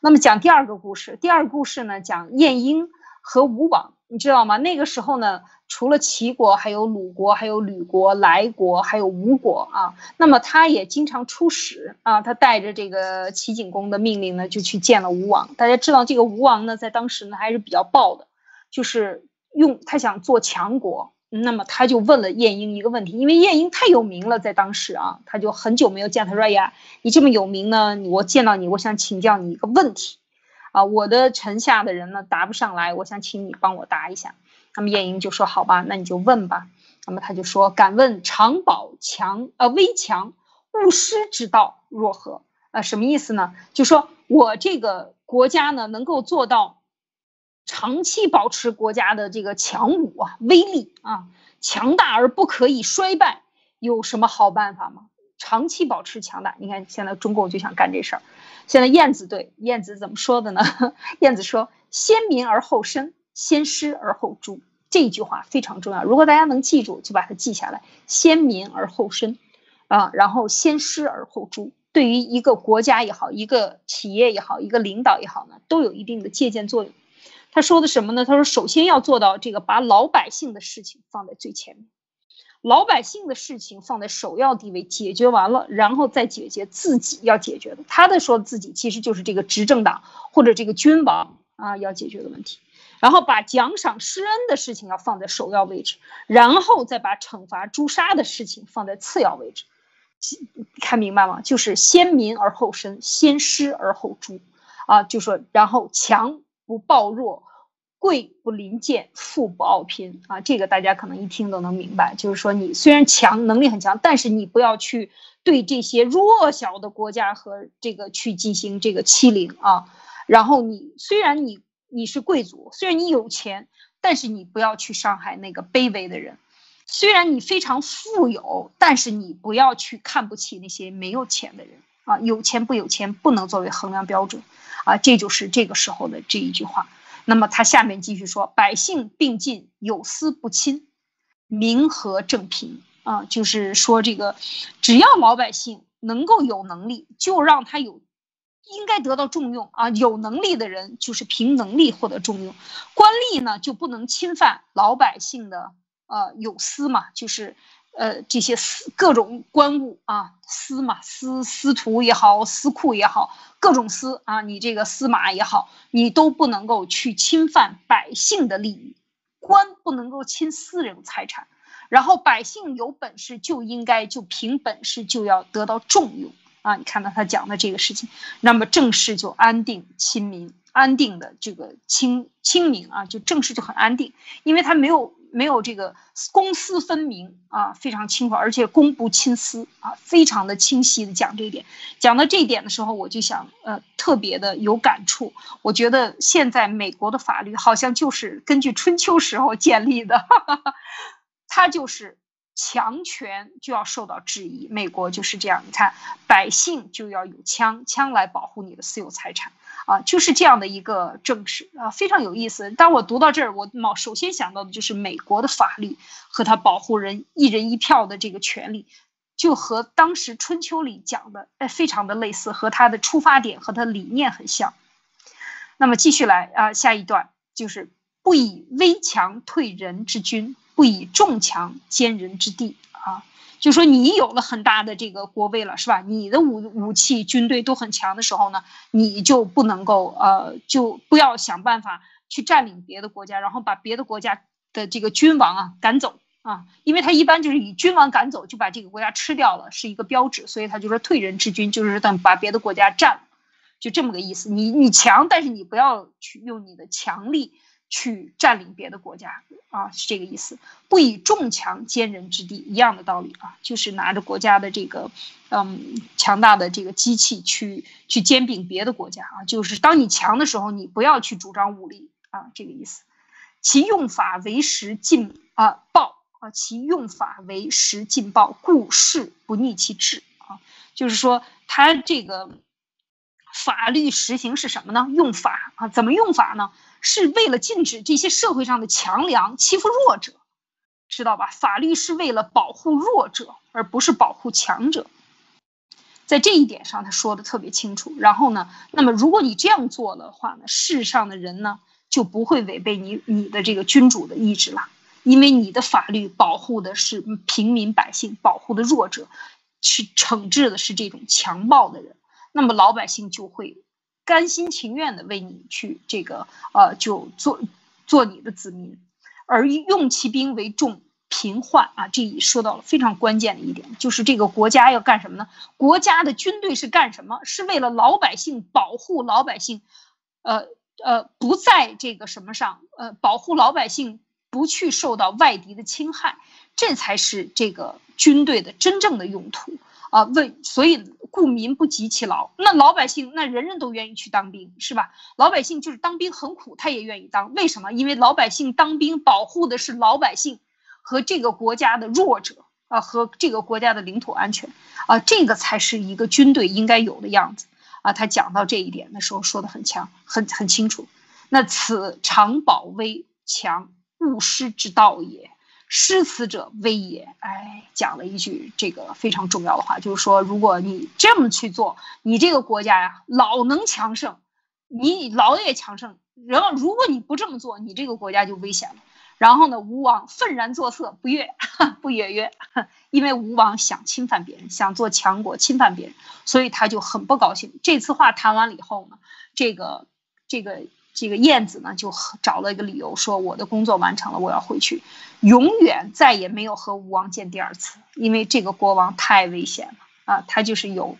那么讲第二个故事，第二个故事呢讲晏婴和吴王。你知道吗？那个时候呢，除了齐国，还有鲁国，还有吕国、莱国，还有吴国啊。那么他也经常出使啊，他带着这个齐景公的命令呢，就去见了吴王。大家知道，这个吴王呢，在当时呢还是比较暴的，就是用他想做强国。那么他就问了晏婴一个问题，因为晏婴太有名了，在当时啊，他就很久没有见他说呀，你这么有名呢，我见到你，我想请教你一个问题。啊，我的臣下的人呢答不上来，我想请你帮我答一下。那么晏婴就说：“好吧，那你就问吧。”那么他就说：“敢问长保强呃危强勿失之道若何？”呃，什么意思呢？就说我这个国家呢能够做到长期保持国家的这个强武啊威力啊强大而不可以衰败，有什么好办法吗？长期保持强大，你看现在中共就想干这事儿。现在燕子对燕子怎么说的呢？燕子说：“先民而后身，先师而后诛。”这句话非常重要，如果大家能记住，就把它记下来。先民而后生，啊，然后先师而后诛。对于一个国家也好，一个企业也好，一个领导也好呢，都有一定的借鉴作用。他说的什么呢？他说：“首先要做到这个，把老百姓的事情放在最前面。”老百姓的事情放在首要地位，解决完了，然后再解决自己要解决的。他的说自己其实就是这个执政党或者这个君王啊要解决的问题，然后把奖赏施恩的事情要放在首要位置，然后再把惩罚诛杀的事情放在次要位置。看明白吗？就是先民而后身，先师而后诛啊，就说然后强不暴弱。贵不临贱，富不傲贫啊！这个大家可能一听都能明白，就是说你虽然强，能力很强，但是你不要去对这些弱小的国家和这个去进行这个欺凌啊。然后你虽然你你是贵族，虽然你有钱，但是你不要去伤害那个卑微的人。虽然你非常富有，但是你不要去看不起那些没有钱的人啊。有钱不有钱不能作为衡量标准啊。这就是这个时候的这一句话。那么他下面继续说：“百姓并进，有私不侵，民和正平啊，就是说这个，只要老百姓能够有能力，就让他有，应该得到重用啊。有能力的人就是凭能力获得重用，官吏呢就不能侵犯老百姓的呃有私嘛，就是。”呃，这些私各种官物啊，私嘛，私司徒也好，司库也好，各种私啊，你这个司马也好，你都不能够去侵犯百姓的利益，官不能够侵私人财产，然后百姓有本事就应该就凭本事就要得到重用啊！你看到他讲的这个事情，那么正事就安定亲民，安定的这个清清明啊，就正事就很安定，因为他没有。没有这个公私分明啊，非常清楚，而且公不亲私啊，非常的清晰的讲这一点。讲到这一点的时候，我就想，呃，特别的有感触。我觉得现在美国的法律好像就是根据春秋时候建立的，它就是强权就要受到质疑。美国就是这样，你看，百姓就要有枪，枪来保护你的私有财产。啊，就是这样的一个政治啊，非常有意思。当我读到这儿，我毛首先想到的就是美国的法律和他保护人一人一票的这个权利，就和当时春秋里讲的哎，非常的类似，和他的出发点和他理念很像。那么继续来啊，下一段就是不以危强退人之君，不以重强兼人之地啊。就说你有了很大的这个国威了，是吧？你的武武器、军队都很强的时候呢，你就不能够呃，就不要想办法去占领别的国家，然后把别的国家的这个君王啊赶走啊，因为他一般就是以君王赶走就把这个国家吃掉了，是一个标志，所以他就说退人之君，就是等把别的国家占了，就这么个意思。你你强，但是你不要去用你的强力去占领别的国家啊，是这个意思。不以众强奸人之地，一样的道理啊，就是拿着国家的这个嗯强大的这个机器去去兼并别的国家啊，就是当你强的时候，你不要去主张武力啊，这个意思。其用法为时尽啊暴啊，其用法为时尽暴，故事不逆其志啊，就是说他这个法律实行是什么呢？用法啊，怎么用法呢？是为了禁止这些社会上的强梁欺负弱者，知道吧？法律是为了保护弱者，而不是保护强者。在这一点上，他说的特别清楚。然后呢，那么如果你这样做的话呢，世上的人呢就不会违背你你的这个君主的意志了，因为你的法律保护的是平民百姓，保护的弱者，去惩治的是这种强暴的人，那么老百姓就会。甘心情愿的为你去这个呃，就做做你的子民，而用其兵为重，平患啊！这里说到了非常关键的一点，就是这个国家要干什么呢？国家的军队是干什么？是为了老百姓保护老百姓，呃呃，不在这个什么上，呃，保护老百姓不去受到外敌的侵害，这才是这个军队的真正的用途。啊，为所以故民不及其劳。那老百姓，那人人都愿意去当兵，是吧？老百姓就是当兵很苦，他也愿意当。为什么？因为老百姓当兵保护的是老百姓和这个国家的弱者啊，和这个国家的领土安全啊，这个才是一个军队应该有的样子啊。他讲到这一点的时候，说的很强，很很清楚。那此常保危强勿失之道也。失此者危也。哎，讲了一句这个非常重要的话，就是说，如果你这么去做，你这个国家呀，老能强盛，你老也强盛。然后，如果你不这么做，你这个国家就危险了。然后呢，吴王愤然作色，不悦，不悦曰：“ 因为吴王想侵犯别人，想做强国，侵犯别人，所以他就很不高兴。”这次话谈完了以后呢，这个，这个。这个燕子呢，就找了一个理由说：“我的工作完成了，我要回去，永远再也没有和吴王见第二次，因为这个国王太危险了啊！他就是有，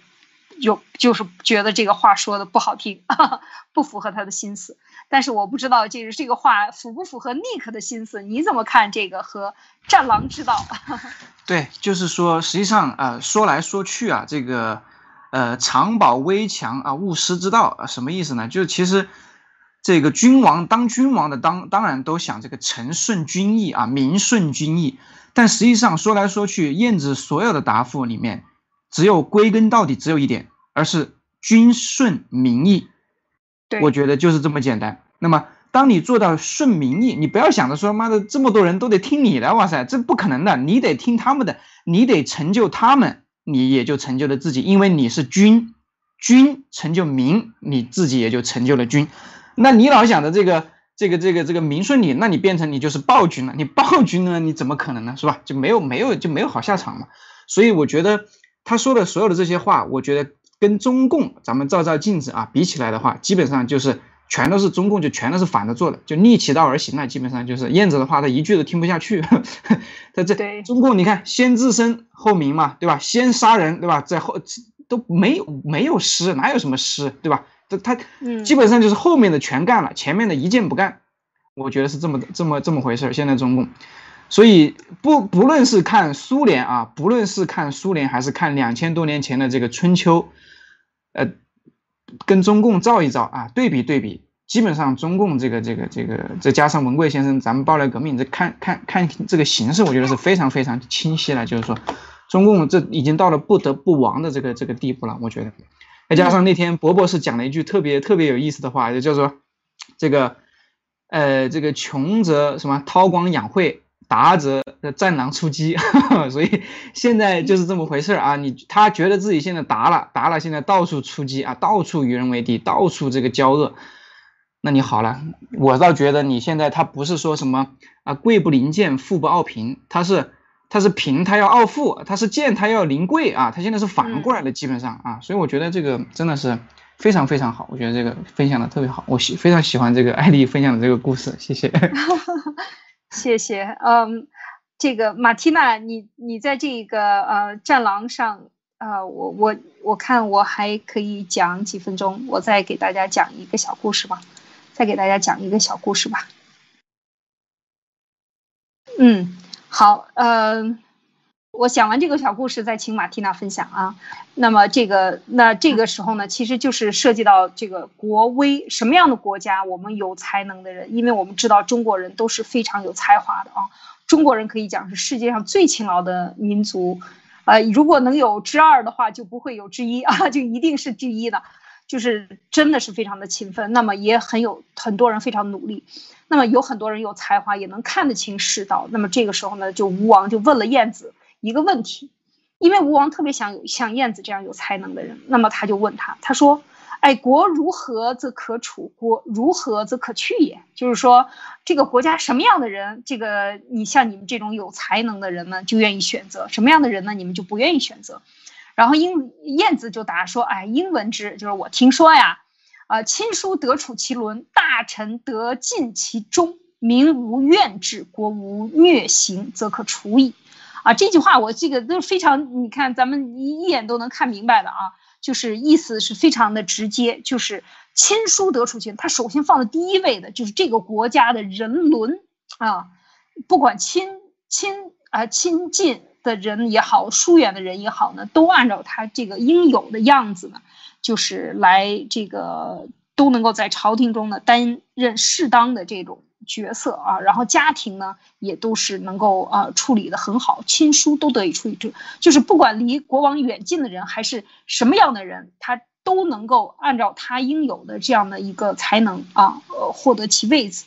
有就是觉得这个话说的不好听，不符合他的心思。但是我不知道，就是这个话符不符合 Nick 的心思？你怎么看这个和战狼之道？对，就是说，实际上啊，说来说去啊，这个呃，长保危墙啊，勿失之道啊，什么意思呢？就是其实。这个君王当君王的当当然都想这个臣顺君意啊，民顺君意。但实际上说来说去，晏子所有的答复里面，只有归根到底只有一点，而是君顺民意。对，我觉得就是这么简单。那么当你做到顺民意，你不要想着说妈的这么多人都得听你的，哇塞，这不可能的。你得听他们的，你得成就他们，你也就成就了自己，因为你是君，君成就民，你自己也就成就了君。那你老想着这个这个这个这个明顺你，那你变成你就是暴君了。你暴君呢，你怎么可能呢？是吧？就没有没有就没有好下场嘛。所以我觉得他说的所有的这些话，我觉得跟中共咱们照照镜子啊比起来的话，基本上就是全都是中共就全都是反着做的，就逆其道而行了基本上就是燕子的话，他一句都听不下去。他这中共你看，先自身后民嘛，对吧？先杀人，对吧？在后都没有没有失，哪有什么失，对吧？这他基本上就是后面的全干了，前面的一件不干，我觉得是这么这么这么回事儿。现在中共，所以不不论是看苏联啊，不论是看苏联还是看两千多年前的这个春秋，呃，跟中共照一照啊，对比对比，基本上中共这个这个这个再加上文贵先生咱们爆料革命，这看看看这个形势，我觉得是非常非常清晰了，就是说中共这已经到了不得不亡的这个这个地步了，我觉得。再加上那天博博士讲了一句特别特别有意思的话，就叫做这个，呃，这个穷则什么韬光养晦，达则战狼出击。所以现在就是这么回事啊！你他觉得自己现在达了，达了，现在到处出击啊，到处与人为敌，到处这个交恶。那你好了，我倒觉得你现在他不是说什么啊，贵不临贱，富不傲贫，他是。他是平，他要傲富；他是贱，他要临贵啊！他现在是反过来的，基本上啊，所以我觉得这个真的是非常非常好。我觉得这个分享的特别好，我喜非常喜欢这个艾丽分享的这个故事，谢谢，谢谢。嗯，这个马蒂娜，你你在这个呃战狼上，呃，我我我看我还可以讲几分钟，我再给大家讲一个小故事吧，再给大家讲一个小故事吧。嗯，好，呃，我讲完这个小故事，再请马蒂娜分享啊。那么这个，那这个时候呢，其实就是涉及到这个国威，什么样的国家我们有才能的人？因为我们知道中国人都是非常有才华的啊，中国人可以讲是世界上最勤劳的民族，呃，如果能有之二的话，就不会有之一啊，就一定是之一的。就是真的是非常的勤奋，那么也很有很多人非常努力，那么有很多人有才华，也能看得清世道。那么这个时候呢，就吴王就问了晏子一个问题，因为吴王特别想有像晏子这样有才能的人，那么他就问他，他说：“哎，国如何则可处？国如何则可去也？就是说，这个国家什么样的人，这个你像你们这种有才能的人呢，就愿意选择；什么样的人呢，你们就不愿意选择。”然后英晏子就答说：“哎，英文之，就是我听说呀，啊，亲疏得处其伦，大臣得尽其忠，民无怨志，国无虐刑，则可处矣。”啊，这句话我这个都非常，你看咱们一一眼都能看明白的啊，就是意思是非常的直接，就是亲疏得处其他首先放在第一位的就是这个国家的人伦啊，不管亲亲啊亲近。的人也好，疏远的人也好呢，都按照他这个应有的样子呢，就是来这个都能够在朝廷中呢担任适当的这种角色啊，然后家庭呢也都是能够啊处理的很好，亲疏都得以处理，这就是不管离国王远近的人还是什么样的人，他都能够按照他应有的这样的一个才能啊，呃获得其位子。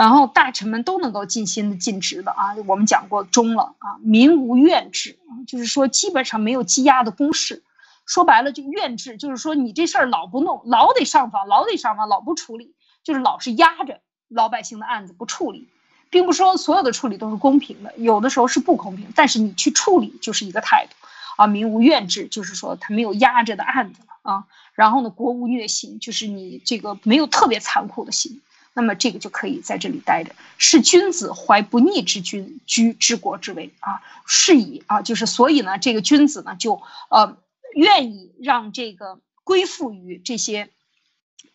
然后大臣们都能够尽心的尽职的啊，我们讲过忠了啊，民无怨志，就是说基本上没有积压的公事，说白了就怨志，就是说你这事儿老不弄，老得上访，老得上访，老不处理，就是老是压着老百姓的案子不处理，并不说所有的处理都是公平的，有的时候是不公平，但是你去处理就是一个态度。啊，民无怨志，就是说他没有压着的案子啊，然后呢，国无虐刑，就是你这个没有特别残酷的刑。那么这个就可以在这里待着，是君子怀不逆之君居治国之位啊，是以啊，就是所以呢，这个君子呢就呃愿意让这个归附于这些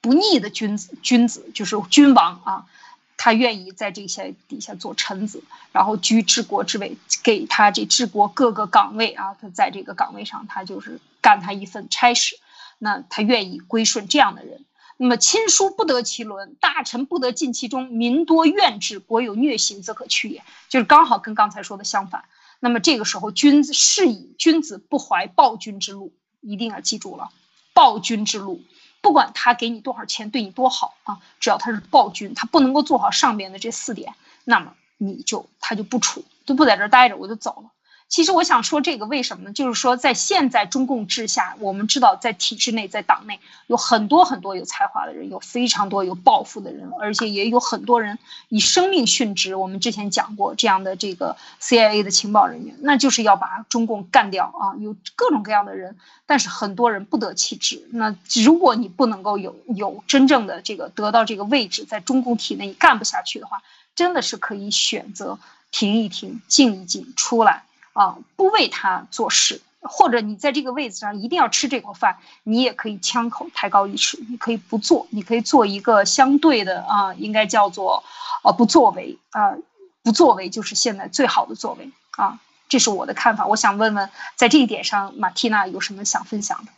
不逆的君子，君子就是君王啊，他愿意在这些底下做臣子，然后居治国之位，给他这治国各个岗位啊，他在这个岗位上，他就是干他一份差事，那他愿意归顺这样的人。那么亲疏不得其伦，大臣不得尽其忠，民多怨之，国有虐刑，则可去也。就是刚好跟刚才说的相反。那么这个时候，君子是以君子不怀暴君之路，一定要记住了，暴君之路，不管他给你多少钱，对你多好啊，只要他是暴君，他不能够做好上边的这四点，那么你就他就不处，就不在这儿待着，我就走了。其实我想说这个为什么呢？就是说，在现在中共治下，我们知道在体制内，在党内有很多很多有才华的人，有非常多有抱负的人，而且也有很多人以生命殉职。我们之前讲过这样的这个 CIA 的情报人员，那就是要把中共干掉啊！有各种各样的人，但是很多人不得其志。那如果你不能够有有真正的这个得到这个位置，在中共体内你干不下去的话，真的是可以选择停一停、静一静、出来。啊，不为他做事，或者你在这个位置上一定要吃这口饭，你也可以枪口抬高一尺，你可以不做，你可以做一个相对的啊，应该叫做，呃，不作为啊，不作为就是现在最好的作为啊，这是我的看法。我想问问，在这一点上，马蒂娜有什么想分享的？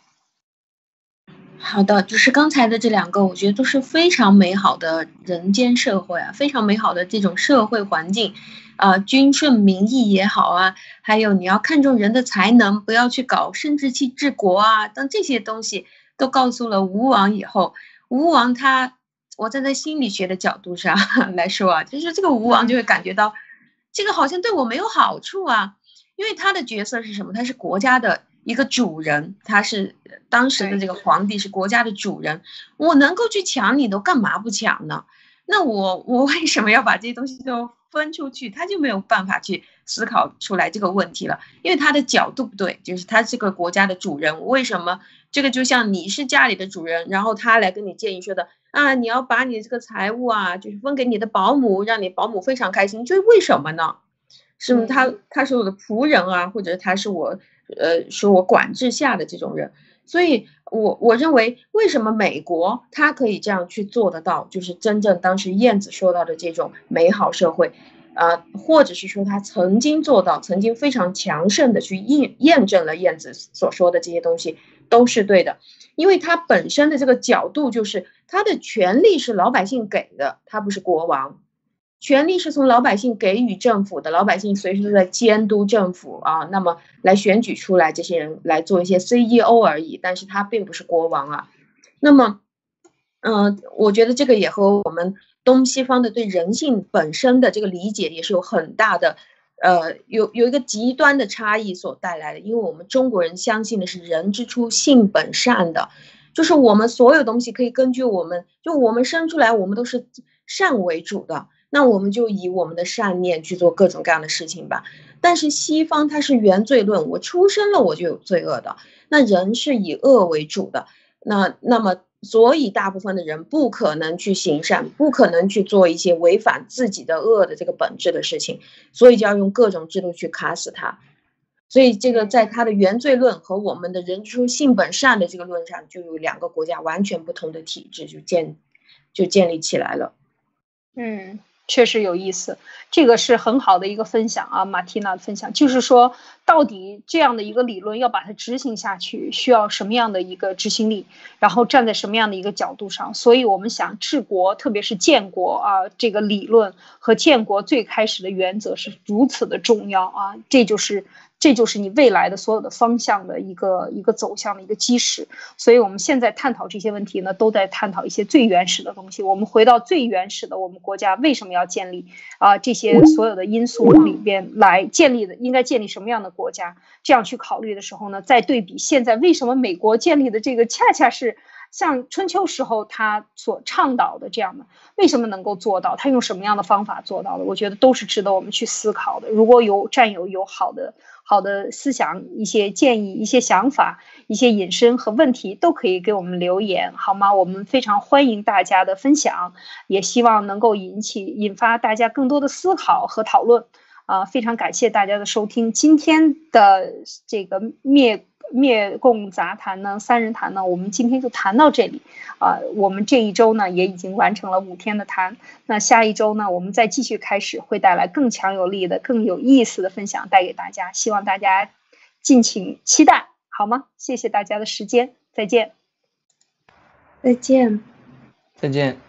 好的，就是刚才的这两个，我觉得都是非常美好的人间社会啊，非常美好的这种社会环境。啊，君顺民意也好啊，还有你要看重人的才能，不要去搞生殖器治国啊，等这些东西都告诉了吴王以后，吴王他，我站在心理学的角度上 来说啊，就是这个吴王就会感觉到，这个好像对我没有好处啊，因为他的角色是什么？他是国家的一个主人，他是当时的这个皇帝，是国家的主人，我能够去抢你，都干嘛不抢呢？那我我为什么要把这些东西都？分出去，他就没有办法去思考出来这个问题了，因为他的角度不对，就是他这个国家的主人，为什么这个就像你是家里的主人，然后他来跟你建议说的啊，你要把你这个财物啊，就是分给你的保姆，让你保姆非常开心，这为什么呢？是他他是我的仆人啊，或者他是我呃是我管制下的这种人，所以我我认为为什么美国他可以这样去做得到，就是真正当时燕子说到的这种美好社会。呃，或者是说他曾经做到，曾经非常强盛的去验验证了燕子所说的这些东西都是对的，因为他本身的这个角度就是他的权利是老百姓给的，他不是国王，权力是从老百姓给予政府的，老百姓随时都在监督政府啊，那么来选举出来这些人来做一些 CEO 而已，但是他并不是国王啊，那么，嗯，我觉得这个也和我们。东西方的对人性本身的这个理解也是有很大的，呃，有有一个极端的差异所带来的。因为我们中国人相信的是人之初性本善的，就是我们所有东西可以根据我们就我们生出来，我们都是善为主的，那我们就以我们的善念去做各种各样的事情吧。但是西方它是原罪论，我出生了我就有罪恶的，那人是以恶为主的，那那么。所以，大部分的人不可能去行善，不可能去做一些违反自己的恶的这个本质的事情，所以就要用各种制度去卡死他。所以，这个在他的原罪论和我们的人之初性本善的这个论上，就有两个国家完全不同的体制就建就建立起来了。嗯。确实有意思，这个是很好的一个分享啊，马蒂娜的分享，就是说，到底这样的一个理论要把它执行下去，需要什么样的一个执行力，然后站在什么样的一个角度上？所以我们想治国，特别是建国啊，这个理论和建国最开始的原则是如此的重要啊，这就是。这就是你未来的所有的方向的一个一个走向的一个基石，所以我们现在探讨这些问题呢，都在探讨一些最原始的东西。我们回到最原始的，我们国家为什么要建立啊？这些所有的因素里边来建立的，应该建立什么样的国家？这样去考虑的时候呢，再对比现在为什么美国建立的这个，恰恰是像春秋时候他所倡导的这样的，为什么能够做到？他用什么样的方法做到的？我觉得都是值得我们去思考的。如果有战友有好的。好的思想、一些建议、一些想法、一些引申和问题，都可以给我们留言，好吗？我们非常欢迎大家的分享，也希望能够引起、引发大家更多的思考和讨论。啊，非常感谢大家的收听，今天的这个灭。灭共杂谈呢，三人谈呢，我们今天就谈到这里，啊，我们这一周呢也已经完成了五天的谈，那下一周呢，我们再继续开始，会带来更强有力的、更有意思的分享带给大家，希望大家敬请期待，好吗？谢谢大家的时间，再见，再见，再见。